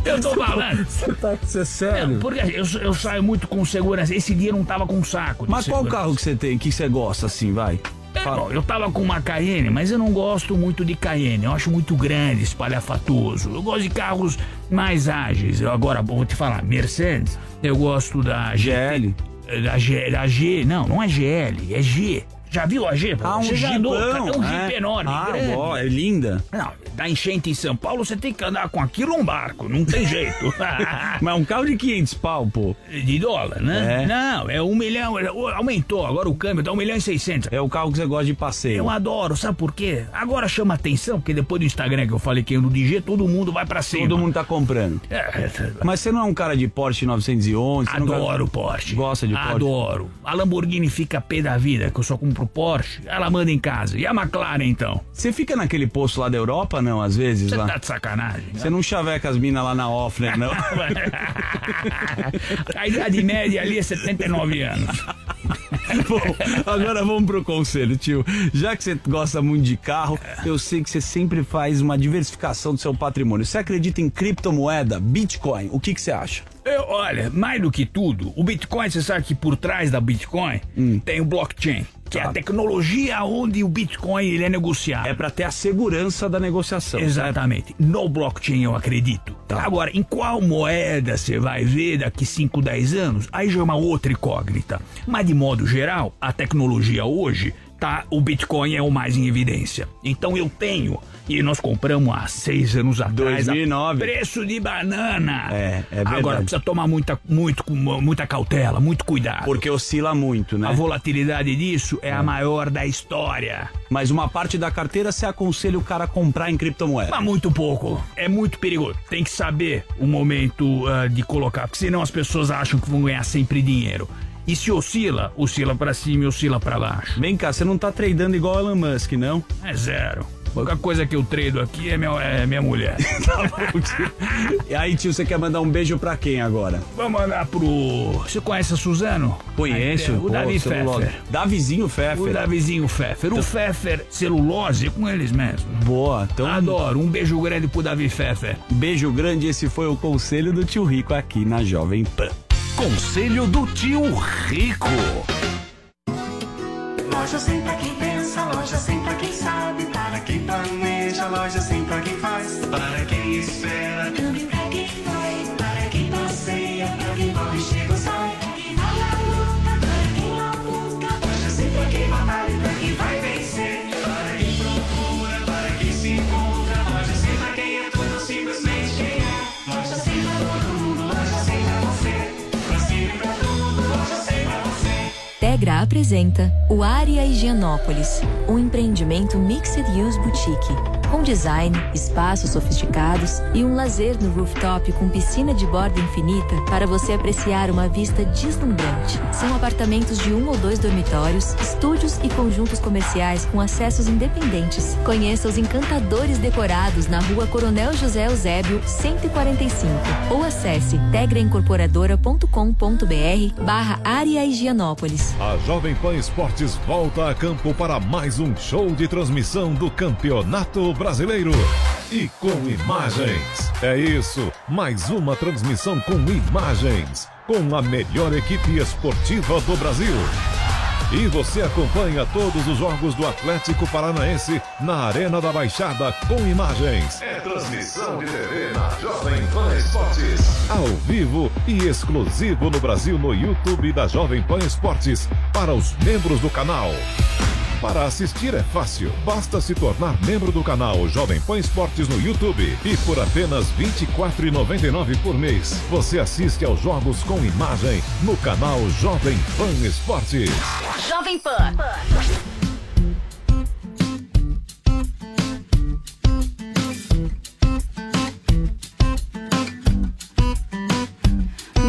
Eu tô falando. Você tá... Você é sério? Não, porque eu, eu saio muito com segurança. Esse dia eu não tava com saco. de Mas qual segurança. carro que você tem? Que você gosta assim, vai? Bom, eu tava com uma Cayenne, mas eu não gosto muito de Cayenne. Eu acho muito grande, espalhafatoso. Eu gosto de carros mais ágeis. Eu agora vou te falar, Mercedes, eu gosto da GL. Da G, da G, não, não é GL, é G. Já viu a G? Ah, um Você já andou? É um é. Jeep enorme, Ah, grande. ó, é linda. Não, da enchente em São Paulo, você tem que andar com aquilo um barco, não tem jeito. [laughs] Mas um carro de 500 pau, pô. De dólar, né? É. Não, é um milhão, aumentou, agora o câmbio tá um milhão e seiscentos. É o carro que você gosta de passeio. Eu adoro, sabe por quê? Agora chama atenção, porque depois do Instagram que eu falei que eu ando de G, todo mundo vai pra cima. Todo mundo tá comprando. É, Mas você não é um cara de Porsche 911? Você não Adoro gosta- Porsche. Gosta de Porsche? Adoro. A Lamborghini fica pé da vida, que eu só compro compro Porsche, ela manda em casa. E a McLaren, então? Você fica naquele posto lá da Europa, não, às vezes? Você lá? tá de sacanagem. Você não chaveca as minas lá na Offner, não? [laughs] a idade média ali é 79 anos. [laughs] Bom, agora vamos pro conselho, tio. Já que você gosta muito de carro, eu sei que você sempre faz uma diversificação do seu patrimônio. Você acredita em criptomoeda, Bitcoin? O que, que você acha? Eu, olha, mais do que tudo, o Bitcoin, você sabe que por trás da Bitcoin tem o blockchain, que é a tecnologia onde o Bitcoin ele é negociado. É para ter a segurança da negociação. Exatamente. No blockchain eu acredito. Agora, em qual moeda você vai ver daqui 5, 10 anos? Aí já é uma outra incógnita. Mas de modo geral, a tecnologia hoje tá, o Bitcoin é o mais em evidência. Então eu tenho e nós compramos há seis anos atrás. 2009. Preço de banana. É, é verdade. Agora precisa tomar muita, muito, muita cautela, muito cuidado. Porque oscila muito, né? A volatilidade disso é, a maior da história. Mas uma parte da carteira você aconselha o cara a comprar em criptomoeda. Mas muito pouco. É muito perigoso. Tem que saber o momento ah, de colocar, porque senão as pessoas acham que vão ganhar sempre dinheiro. E se oscila, oscila pra cima e oscila pra baixo. Vem cá, você não tá tradando igual Elon Musk, não? É zero. A única coisa que eu trado aqui é minha, é minha mulher. [laughs] tá bom, tio. E aí, tio, você quer mandar um beijo pra quem agora? Vamos mandar pro. Você conhece a Suzano? Conheço. Aí, O Davi. Pfeffer. Davizinho Pfeffer. O Davizinho Pfeffer. O Pfeffer celulose é com eles mesmo. Boa, então. Adoro. Um beijo grande pro Davi Pfeffer. Beijo grande, esse foi o conselho do tio Rico aqui na Jovem Pan. Conselho do tio Rico. Loja sem pra quem pensa, loja sem pra quem sabe, para quem planeja, loja sem pra quem faz, para quem espera, Tegra apresenta o Área Higienópolis, um empreendimento Mixed Use Boutique, com design, espaços sofisticados e um lazer no rooftop com piscina de borda infinita para você apreciar uma vista deslumbrante. São apartamentos de um ou dois dormitórios, estúdios e conjuntos comerciais com acessos independentes. Conheça os encantadores decorados na rua Coronel José Eusébio, 145 ou acesse tegraincorporadora.com.br barra Área Higienópolis. A Jovem Pan Esportes volta a campo para mais um show de transmissão do Campeonato Brasileiro. E com imagens. É isso, mais uma transmissão com imagens. Com a melhor equipe esportiva do Brasil. E você acompanha todos os jogos do Atlético Paranaense na Arena da Baixada com imagens. É transmissão de TV na Jovem Pan Esportes. Ao vivo e exclusivo no Brasil no YouTube da Jovem Pan Esportes para os membros do canal. Para assistir é fácil, basta se tornar membro do canal Jovem Pan Esportes no YouTube e por apenas R$ 24,99 por mês você assiste aos jogos com imagem no canal Jovem Pan Esportes. Jovem Pan.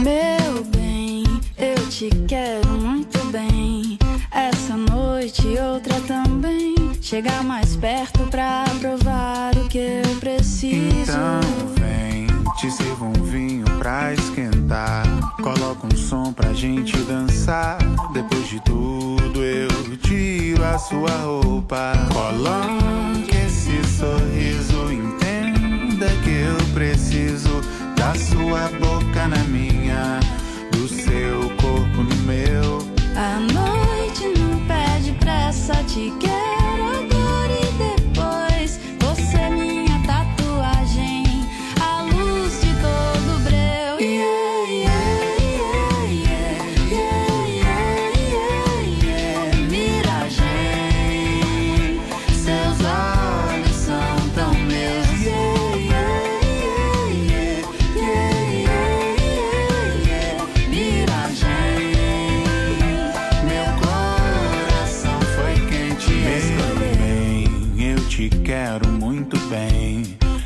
Meu bem, eu te quero Chegar mais perto pra provar o que eu preciso. Então vem, te sirvo um vinho pra esquentar. Coloca um som pra gente dançar. Depois de tudo eu tiro a sua roupa. Coloque esse sorriso, entenda que eu preciso da sua boca na minha, do seu corpo no meu. A noite não pede pressa, te quero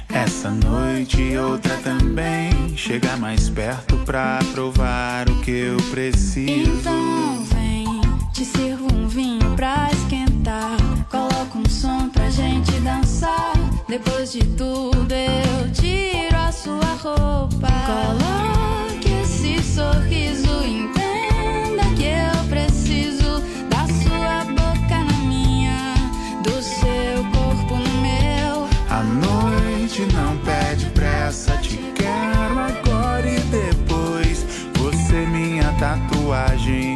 Essa noite e outra também. Chega mais perto pra provar o que eu preciso. Então vem, te sirvo um vinho pra esquentar. Coloca um som pra gente dançar. Depois de tudo eu tiro a sua roupa. Coloque esse sorriso em tatuagem,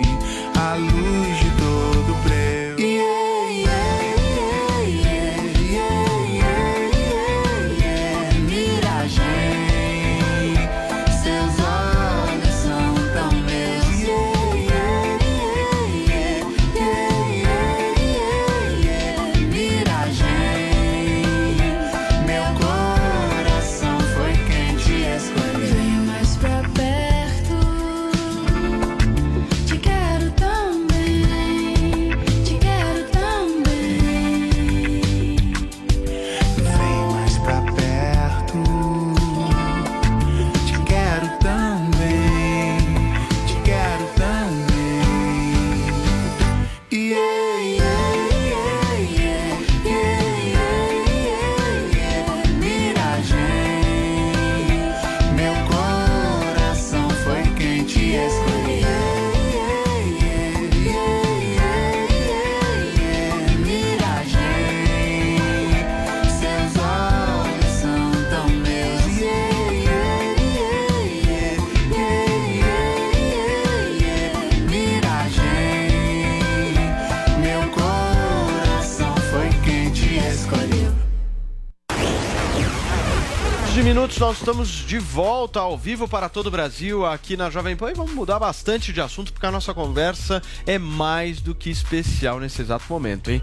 nós estamos de volta ao vivo para todo o Brasil aqui na Jovem Pan e vamos mudar bastante de assunto porque a nossa conversa é mais do que especial nesse exato momento, hein?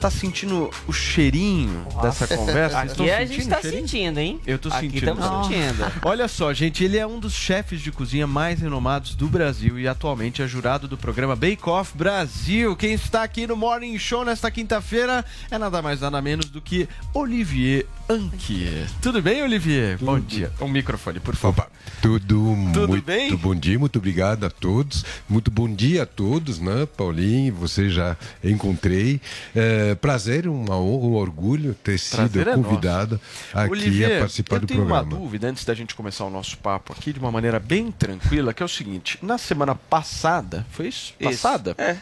Tá sentindo o cheirinho dessa conversa? Aqui a gente sentindo tá sentindo, hein? Eu tô Aqui sentindo. estamos sentindo. [laughs] Olha só, gente, ele é um dos chefes de cozinha mais renomados do Brasil e atualmente é jurado do programa Bake Off Brasil. Quem está aqui no Morning Show nesta quinta-feira é nada mais nada menos do que Olivier Anquier. Tudo bem, Olivier? Bom dia. Um microfone, por favor. Tudo, Tudo muito bem? bom dia, muito obrigado a todos. Muito bom dia a todos, né? Paulinho, você já encontrei. É, prazer, uma honra, um orgulho ter sido é nosso. convidado aqui Olivier, a participar eu do tenho programa. uma dúvida antes da gente começar o nosso papo aqui de uma maneira bem tranquila, que é o seguinte: na semana passada, foi isso? Isso, Passada? é.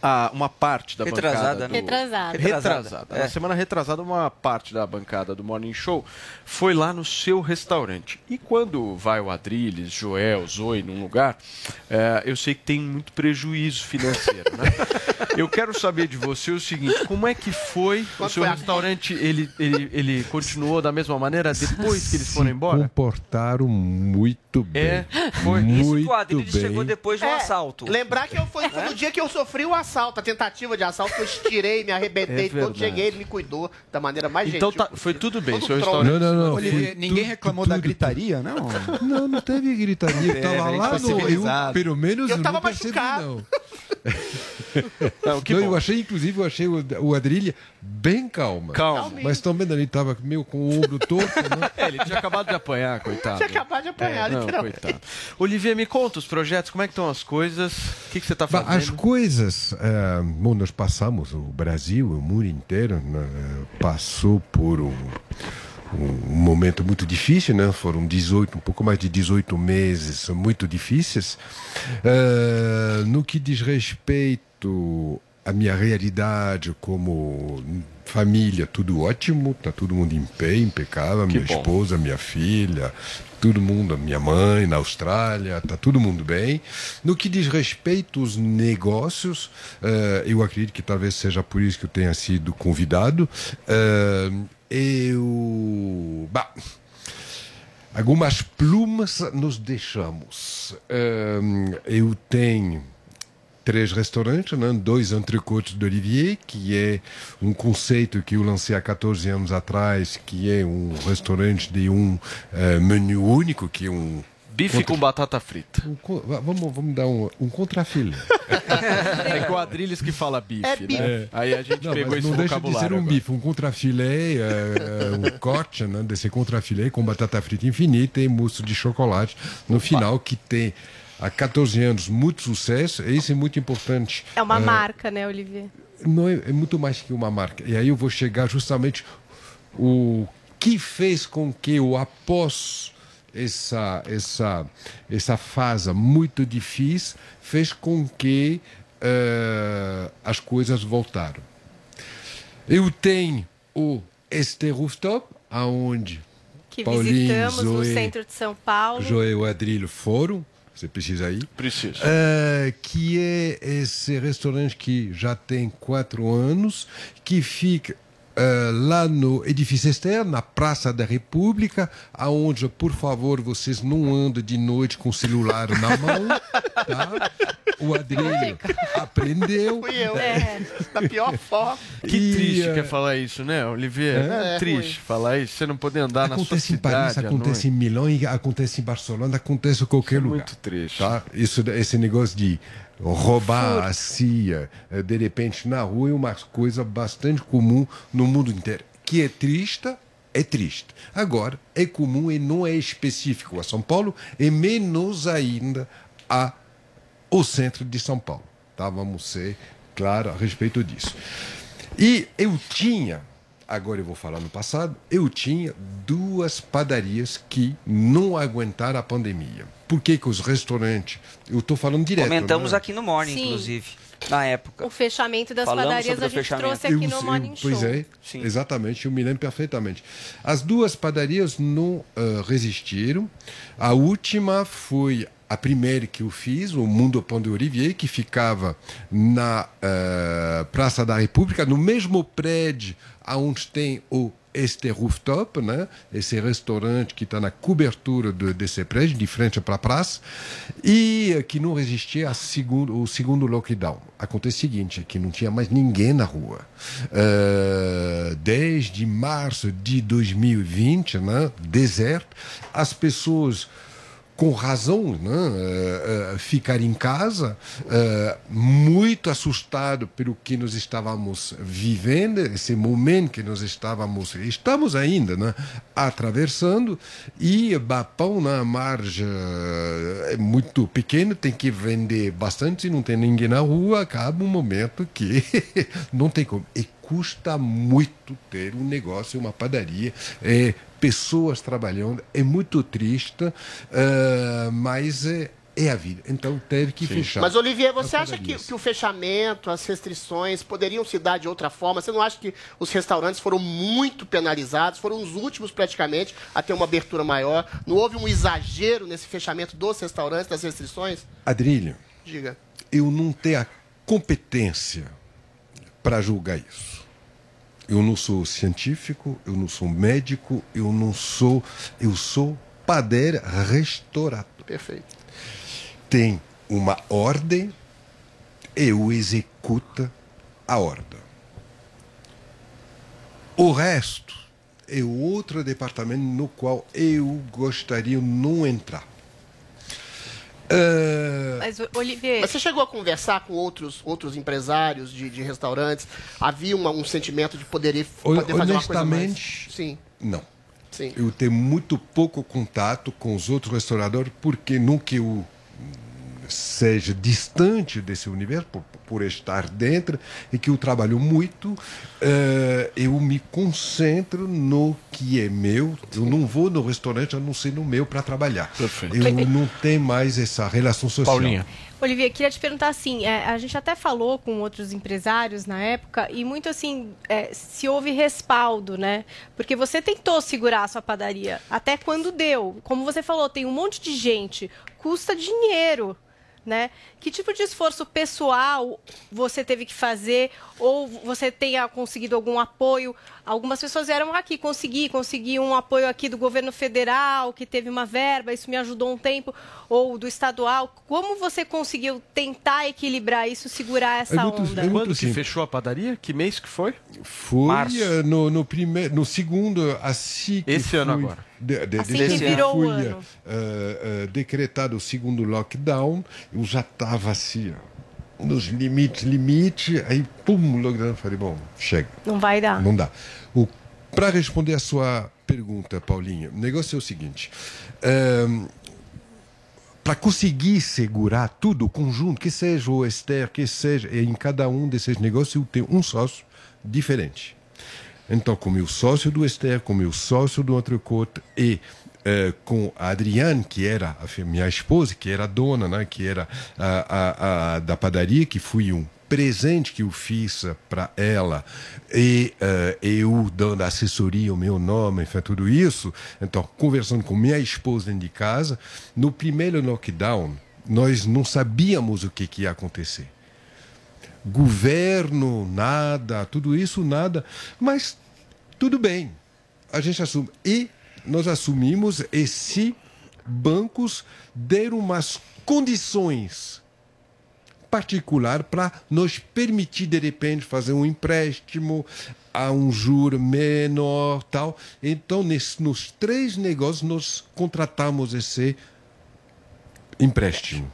Ah, uma parte da Retrasada, bancada. né? Retrasada. Retrasada. Retrasada, Na é. semana retrasada, uma parte da bancada do Morning Show foi lá no seu restaurante. E quando vai o Adriles, Joel, Zoe num lugar, eh, eu sei que tem muito prejuízo financeiro, né? [laughs] eu quero saber de você o seguinte: como é que foi o seu foi a- restaurante? Ele, ele, ele continuou da mesma maneira depois que eles foram embora? Comportaram muito bem. É, foi. Muito Isso que o Adriles bem. chegou depois de um É, assalto. Lembrar que eu foi, foi no dia que eu sofri o assalto, a tentativa de assalto, eu estirei, me arrebentei. É quando cheguei, ele me cuidou da maneira mais Então gentil. tá- foi tudo bem, seu restaurante. Não, não, não. Foi ninguém tudo- reclamou tudo- da gritaria, não? [laughs] Não, não teve gritaria. Eu É, tava lá no. Eu, pelo menos Eu tava não percebi, machucado. não. [laughs] Não, que Não, eu achei, inclusive, eu achei o, o Adrilha bem calma. Calma. Mas também ele estava meio com o ombro torto, né? [laughs] É, ele tinha acabado de apanhar, coitado. Tinha acabado de apanhar, É, não, literalmente. coitado. Olivier, me conta os projetos, como é que estão as coisas? O que, que você está fazendo? As coisas, eh, bom, nós passamos, o Brasil, o mundo inteiro, né, passou por um, um momento muito difícil, né? Foram 18, um pouco mais de 18 meses muito difíceis. Eh, no que diz respeito à minha realidade como família, tudo ótimo, tá todo mundo em pé, impecável, Que minha bom. esposa, minha filha, todo mundo, minha mãe na Austrália, tá todo mundo bem. No que diz respeito aos negócios, eh, eu acredito que talvez seja por isso que eu tenha sido convidado. Eh, eu. Bah, algumas plumas nos deixamos. Eh, eu tenho três restaurantes, né? dois entrecôtes de Olivier, que é um conceito que eu lancei há 14 anos atrás, que é um restaurante de um eh, menu único, que é um Bife contra- com batata frita. um vamos, vamos dar um, um contrafilé. [laughs] É Adriles que fala bife, É né? bife. Aí a gente Não, pegou esse não deixa de vocabulário ser um agora. bife, um contrafilé, eh, um corte né, desse contrafilé com batata frita infinita e mousse de chocolate no final, que tem há 14 anos muito sucesso, e isso é muito importante. É uma Eh, marca, né, Olivier? não é, é muito mais que uma marca. E aí eu vou chegar justamente o que fez com que o após essa essa essa fase muito difícil fez com que eh, as coisas voltaram. Eu tenho o este rooftop aonde Que Paulinho, visitamos no Zoe, centro de São Paulo. Joe e o Adrilho foram. Você precisa ir? Preciso. Eh, que é esse restaurante que já tem quatro anos, que fica eh, lá no edifício externo, na Praça da República, aonde, por favor, vocês não andem de noite com o celular na mão, tá? O Adrilho aprendeu. Fui eu. É. Da pior forma. [laughs] Que E, triste eh, que é falar isso, né, Olivier? É? É, triste falar isso. Você não poder andar na sua Acontece em cidade. Paris, acontece em. Milão, e acontece em Barcelona, acontece em qualquer lugar. Muito triste. Tá? Isso, esse negócio de roubar a CIA eh, de repente na rua é uma coisa bastante comum no mundo inteiro. Que é triste, é triste. Agora, é comum e não é específico a São Paulo, e menos ainda a o centro de São Paulo. Tá? Vamos ser claros a respeito disso. E eu tinha, agora eu vou falar no passado, eu tinha duas padarias que não aguentaram a pandemia. Por que, que os restaurantes. Eu estou falando direto. Comentamos né? aqui no Morning, Sim. inclusive, na época. O fechamento das Falamos padarias a gente fechamento. trouxe aqui Eu- no eu- Morning Show. Pois é, Sim. exatamente, eu me lembro perfeitamente. As duas padarias não ah, resistiram. A última foi a primeira que eu fiz, o Mundo Pão de Olivier, que ficava na ah, Praça da República, no mesmo prédio onde tem o este rooftop, né? esse restaurante que está na cobertura de, desse prédio, de frente para a praça, e que não resistia ao segundo, o segundo lockdown. Acontece o seguinte, que não tinha mais ninguém na rua. Eh, desde março de 2020, né? deserto, as pessoas com razão, né, eh, eh, ficar em casa, eh, muito assustado pelo que nós estávamos vivendo, esse momento que nós estávamos, estamos ainda, né, atravessando, e Bapão na margem é muito pequeno, tem que vender bastante, não tem ninguém na rua, acaba um momento que [laughs] não tem como. E custa muito ter um negócio, uma padaria, é, pessoas trabalhando, é muito triste, ah, mas é, é a vida. Então teve que fechar. Mas, Olivier, você acha que, que o fechamento, as restrições poderiam se dar de outra forma? Você não acha que os restaurantes foram muito penalizados? Foram os últimos, praticamente, a ter uma abertura maior? Não houve um exagero nesse fechamento dos restaurantes, das restrições? Adrilho, Diga. eu não tenho a competência para julgar isso. Eu não sou científico, eu não sou médico, eu não sou. Eu sou padeiro restaurador. Perfeito. Tem uma ordem, eu executo a ordem. O resto é outro departamento no qual eu gostaria não entrar. Mas, Olivier, Mas você chegou a conversar com outros, outros empresários de, de restaurantes? Havia uma- um sentimento de poder, poder fazer uma coisa mais... Sim. Não. Sim. Eu tenho muito pouco contato com os outros restauradores, porque que eu seja distante desse universo, por, por estar dentro, e que eu trabalho muito, eh, eu me concentro no que é meu. Eu não vou no restaurante a não ser no meu para trabalhar. Eu não tenho mais essa relação social. Paulinha. Olivia, queria te perguntar assim, é, a gente até falou com outros empresários na época e muito assim, é, se houve respaldo, né? Porque você tentou segurar a sua padaria, até quando deu. Como você falou, tem um monte de gente, custa dinheiro, né? Que tipo de esforço pessoal você teve que fazer ou você tenha conseguido algum apoio? Algumas pessoas vieram aqui, consegui, consegui um apoio aqui do governo federal, que teve uma verba, isso me ajudou um tempo, ou do estadual. Como você conseguiu tentar equilibrar isso, segurar essa onda? Quando que fechou a padaria? Que mês que foi? Foi Março. eh, no, no, primeiro, no segundo, assim que Esse ano agora. De, de, Assim desde que virou foi eh, eh, decretado o segundo lockdown, eu já estava assim, ó, nos limites, limite, aí pum, lockdown, falei, bom, chega. Não vai dar. Não dá. Para responder a sua pergunta, Paulinha, o negócio é o seguinte. para conseguir segurar tudo, o conjunto, que seja o Esther, que seja, em cada um desses negócios, eu tenho um sócio diferente. Então, com meu sócio do Esther, com meu sócio do Entrecote e eh, com a Adriane, que era a minha esposa, que era a dona, né, que era a, a, a da padaria, que foi um presente que eu fiz para ela e eh, eu dando assessoria, o meu nome, enfim, tudo isso. Então, conversando com minha esposa dentro de casa, no primeiro lockdown, nós não sabíamos o que, que ia acontecer governo, nada, tudo isso, nada. Mas tudo bem, a gente assume. E nós assumimos e se bancos deram umas condições particular para nos permitir de repente fazer um empréstimo a um juro menor tal então nesse, nos três negócios nós contratamos esse empréstimo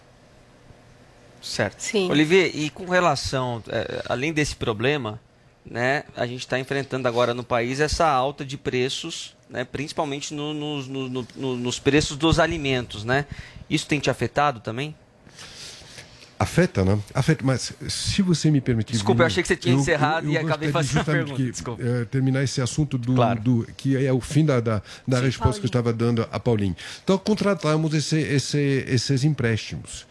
Certo. Sim. Olivier, e com relação, eh, além desse problema, né, a gente está enfrentando agora no país essa alta de preços, né, principalmente no- nos- no- no- no- nos preços dos alimentos, né? Isso tem te afetado também? Afeta, né? Afeta, mas se você me permitir. Desculpa, eu achei que você tinha encerrado e gostaria acabei fazendo a pergunta, que, desculpa. eh, terminar esse assunto do, Claro. do- que é o fim da, da, da Sim. resposta que eu estava dando a Paulinho. Então, contratamos esse, esse, esses empréstimos,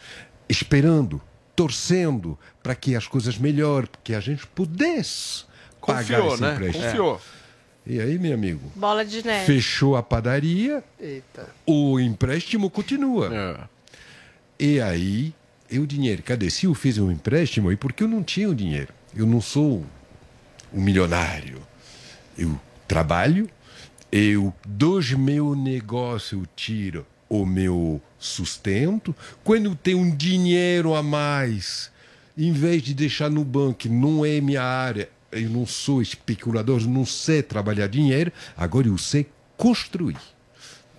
esperando, torcendo para que as coisas melhorem, que a gente pudesse pagar Confiou, esse né? empréstimo. Confiou. E aí, meu amigo, Bola de neve. fechou a padaria, Eita. o empréstimo continua. É. E aí, e o dinheiro? Cadê? Se eu fiz um empréstimo, e porque eu não tinha o dinheiro? Eu não sou um milionário. Eu trabalho, eu dos meu negócio eu tiro o meu sustento. Quando eu tenho um dinheiro a mais, em vez de deixar no banco, não é minha área, eu não sou especulador, não sei trabalhar dinheiro, agora eu sei construir.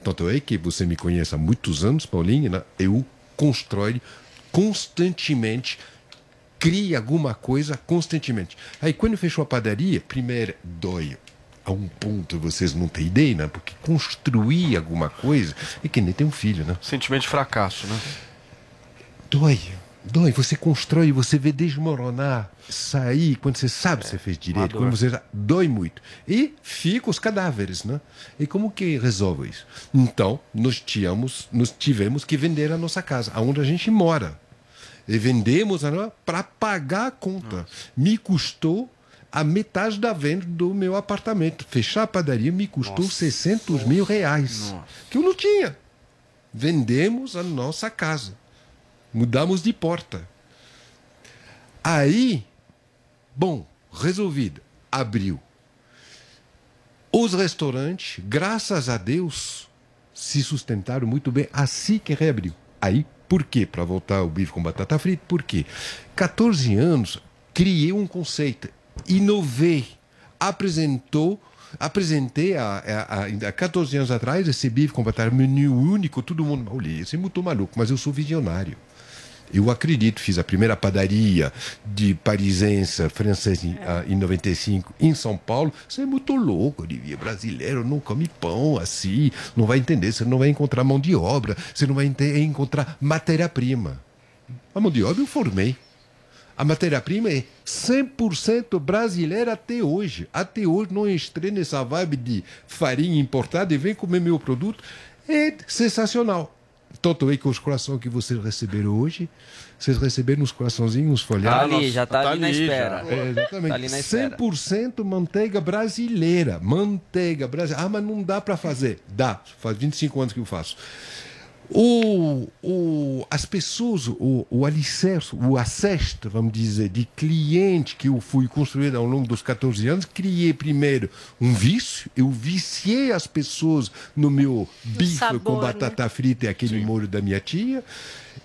Tanto é que você me conhece há muitos anos, Paulinho, né? eu constrói constantemente, cria alguma coisa constantemente. Aí quando fechou a padaria, primeiro dói. A um ponto vocês não têm ideia, né? Porque construir alguma coisa é que nem ter um filho, né? Sentimento de fracasso, né? Dói. Dói. Você constrói, você vê desmoronar, sair, quando você sabe que você fez direito, quando você já... dói muito. E ficam os cadáveres, né? E como que resolve isso? Então, nós tínhamos, nós tivemos que vender a nossa casa, aonde a gente mora. E vendemos para pagar a conta. Me custou a metade da venda do meu apartamento. Fechar a padaria me custou 600 mil reais. Que eu não tinha. Vendemos a nossa casa. Mudamos de porta. Aí, bom, resolvido. Abriu. Os restaurantes, graças a Deus, se sustentaram muito bem assim que reabriu. Aí, por quê? Para voltar ao bife com batata frita, por quê? 14 anos, criei um conceito, inovei, apresentou, apresentei há, há, há 14 anos atrás esse bife com batata menu único, todo mundo, olha, esse é muito maluco, mas eu sou visionário. Eu acredito, fiz a primeira padaria de parisense francês em, ah, em 95 em São Paulo. Você é muito louco, Olivia. Brasileiro não come pão assim, não vai entender. Você não vai encontrar mão de obra, você não vai encontrar matéria-prima. A mão de obra eu formei. A matéria-prima é 100% brasileira até hoje. Até hoje não entrei nessa vibe de farinha importada e vem comer meu produto. É sensacional. Tanto é que os corações que vocês receberam hoje, vocês receberam uns coraçãozinhos Tá folhados. ali, já tá, ali na espera. É, exatamente. Tá ali na espera. 100% manteiga brasileira. Manteiga brasileira. Ah, mas não dá para fazer. Dá. Faz 25 anos que eu faço. O, o, as pessoas, o, o alicerce, o acesto, vamos dizer, de cliente que eu fui construindo ao longo dos 14 anos, criei primeiro um vício, eu viciei as pessoas no meu bife sabor, com né? batata frita e aquele molho da minha tia,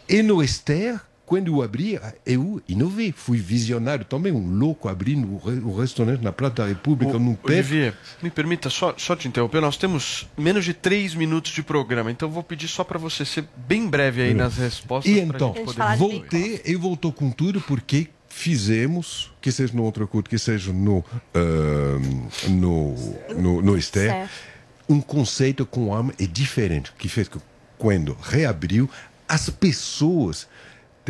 e no Esther, quando eu abri, eu inovei, fui visionário também, um louco abrindo o, re- o restaurante na Praça da República, Ô, num pé. Olivier, me permita só, só te interromper. Nós temos menos de três minutos de programa, então eu vou pedir só para você ser bem breve aí nas respostas. E então, gente poder voltei e voltou com tudo porque fizemos, que seja no outro culto, que seja no, ah, no, no, no Esther, um conceito com alma é diferente, que fez que quando reabriu, as pessoas,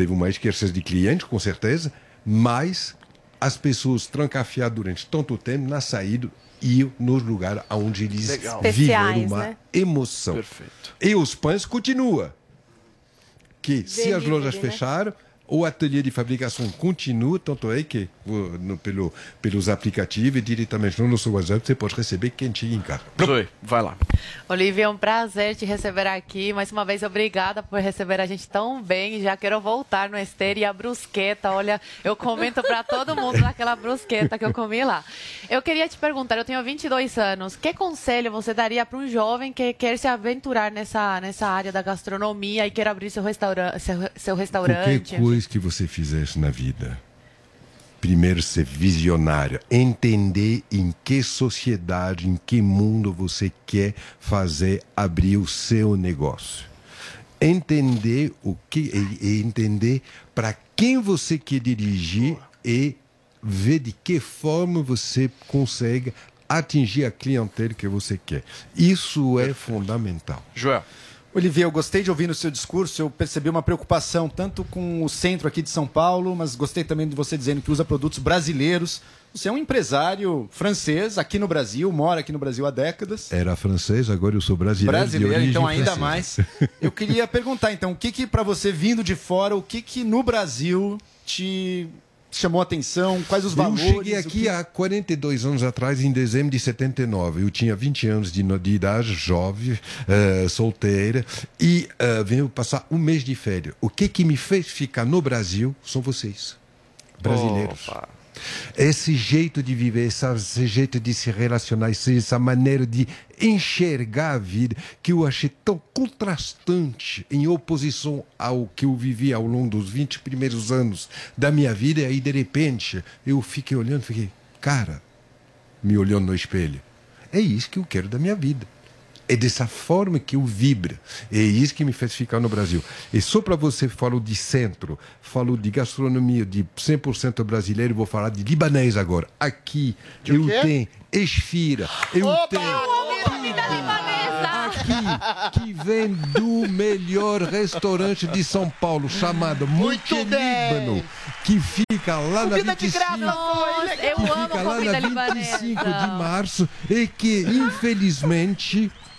teve uma escassez de clientes, com certeza, mas as pessoas trancafiadas durante tanto tempo, na saída, ir nos lugares onde eles Legal. viveram uma né? emoção. Perfeito. E os pães continuam. Que se as lojas né? fecharam, o ateliê de fabricação continua, tanto é que no- pelo, pelos aplicativos e diretamente no nosso WhatsApp você pode receber quentinho em casa. Zoe, vai lá. Olivia, é um prazer te receber aqui. Mais uma vez, obrigada por receber a gente tão bem. Já quero voltar no Ester e a brusqueta. Olha, eu comento para todo mundo daquela brusqueta que eu comi lá. Eu queria te perguntar, eu tenho 22 anos. Que conselho você daria para um jovem que quer se aventurar nessa, nessa área da gastronomia e quer abrir seu, restaura seu, seu restaurante? Qualquer coisa que você fizesse na vida, primeiro ser visionário, entender em que sociedade, em que mundo você quer fazer abrir o seu negócio. Entender o que e, e entender para quem você quer dirigir e ver de que forma você consegue atingir a clientela que você quer. Isso é fundamental. Joel. Olivier, eu gostei de ouvir no seu discurso, eu percebi uma preocupação tanto com o centro aqui de São Paulo, mas gostei também de você dizendo que usa produtos brasileiros. Você é um empresário francês aqui no Brasil, mora aqui no Brasil há décadas. Era francês, agora eu sou brasileiro. Brasileiro, então ainda francesa. mais. [laughs] Eu queria perguntar, então, o que que para você vindo de fora, o que que no Brasil te chamou a atenção? Quais os valores? Eu cheguei aqui que- há 42 anos atrás, em dezembro de 79. Eu tinha 20 anos de, de idade, jovem, eh, solteira, e eh, venho passar um mês de férias. O que, que me fez ficar no Brasil são vocês, brasileiros. Esse jeito de viver, esse jeito de se relacionar, essa maneira de enxergar a vida, que eu achei tão contrastante em oposição ao que eu vivi ao longo dos 20 primeiros anos da minha vida. E aí, de repente, eu fiquei olhando, fiquei, cara, me olhando no espelho. É isso que eu quero da minha vida. É dessa forma que eu vibro. É isso que me fez ficar no Brasil. E só para você falou de centro, falou de gastronomia de 100% brasileiro, vou falar de libanês agora. Aqui eu quê? tenho esfira, eu tenho Comida libanesa! aqui que vem do melhor restaurante de São Paulo, chamado Monte Líbano, que fica lá na Comida de 25 graça, Nossa, eu que amo fica lá na 25 de libanesa. março e que, infelizmente, [laughs]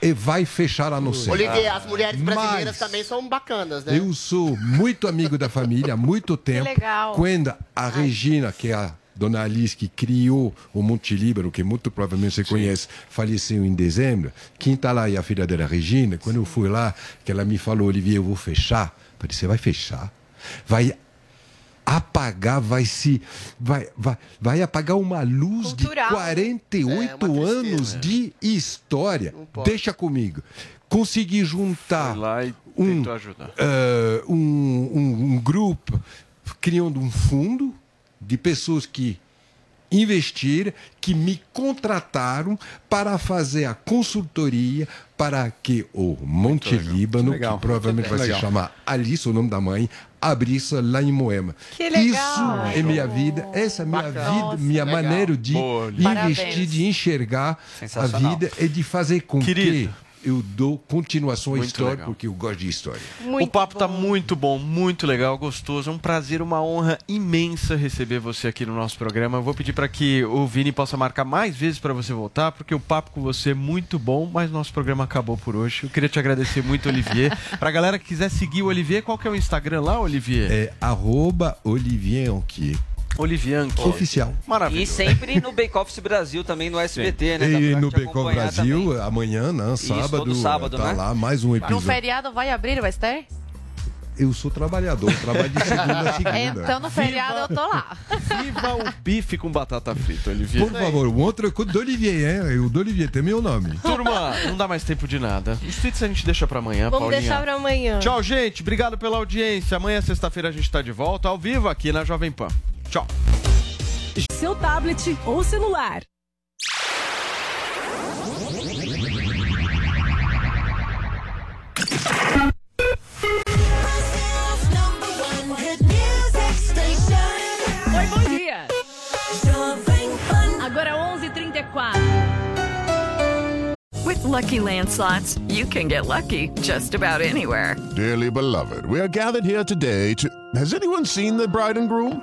e vai fechar a ser. Olivier, as mulheres brasileiras Mas também são bacanas, né? Eu sou muito amigo da família há muito tempo. legal. Quando a Regina, que é a dona Alice, que criou o Monte Líbano, que muito provavelmente você conhece, faleceu em dezembro. Quem está lá é a filha dela, Regina. Quando eu fui lá, que ela me falou, Olivier, eu vou fechar. Eu falei, você vai fechar? Vai apagar, vai se. Vai, vai, vai apagar uma luz Cultural. de 48 É, tristeza. anos de história. Deixa comigo. Consegui juntar e um, eh, um, um- um grupo criando um fundo de pessoas que investiram, que me contrataram para fazer a consultoria para que o Monte Líbano, Legal. que provavelmente vai Legal. se chamar Alice, o nome da mãe, abrisse lá em Moema. Que legal. Isso é minha vida, essa é minha Bacana. vida, Nossa, minha legal. maneira de Boa, investir, Parabéns. de enxergar a vida e de fazer com Querido. que eu dou continuação à Muito história, legal. porque eu gosto de história. Muito o papo tá bom. muito bom, muito legal, gostoso. É um prazer, uma honra imensa receber você aqui no nosso programa. Eu vou pedir para que o Vini possa marcar mais vezes para você voltar, porque o papo com você é muito bom, mas nosso programa acabou por hoje. Eu queria te agradecer muito, Olivier. [laughs] Pra galera que quiser seguir o Olivier, qual que é o Instagram lá, Olivier? É arroba Olivier Anquier. Olivier Anqui. Oficial. E Maravilhoso. sempre no Bake Office Brasil, também no SBT, né? Dá E no Becom acompanhar Brasil, também. amanhã, né, sábado, todo sábado, tá né? lá mais um No episódio. feriado vai abrir o Ester? Eu sou trabalhador, trabalho de segunda a [laughs] segunda. Então no feriado eu tô lá. Viva o bife com batata frita, Olivier. Por favor, um outro coisa do Olivier, hein? O do Olivier tem meu nome. Turma, não dá mais tempo de nada. Os tweets a gente deixa pra amanhã, Vamos Paulinha. deixar pra amanhã. Tchau, gente. Obrigado pela audiência. Amanhã, sexta-feira, a gente tá de volta ao vivo aqui na Jovem Pan. Tchau. Seu tablet ou celular. Oi, bom dia. Agora 11h34. With Lucky Land slots, you can get lucky just about anywhere. Dearly beloved, we are gathered here today to. Has anyone seen the bride and groom?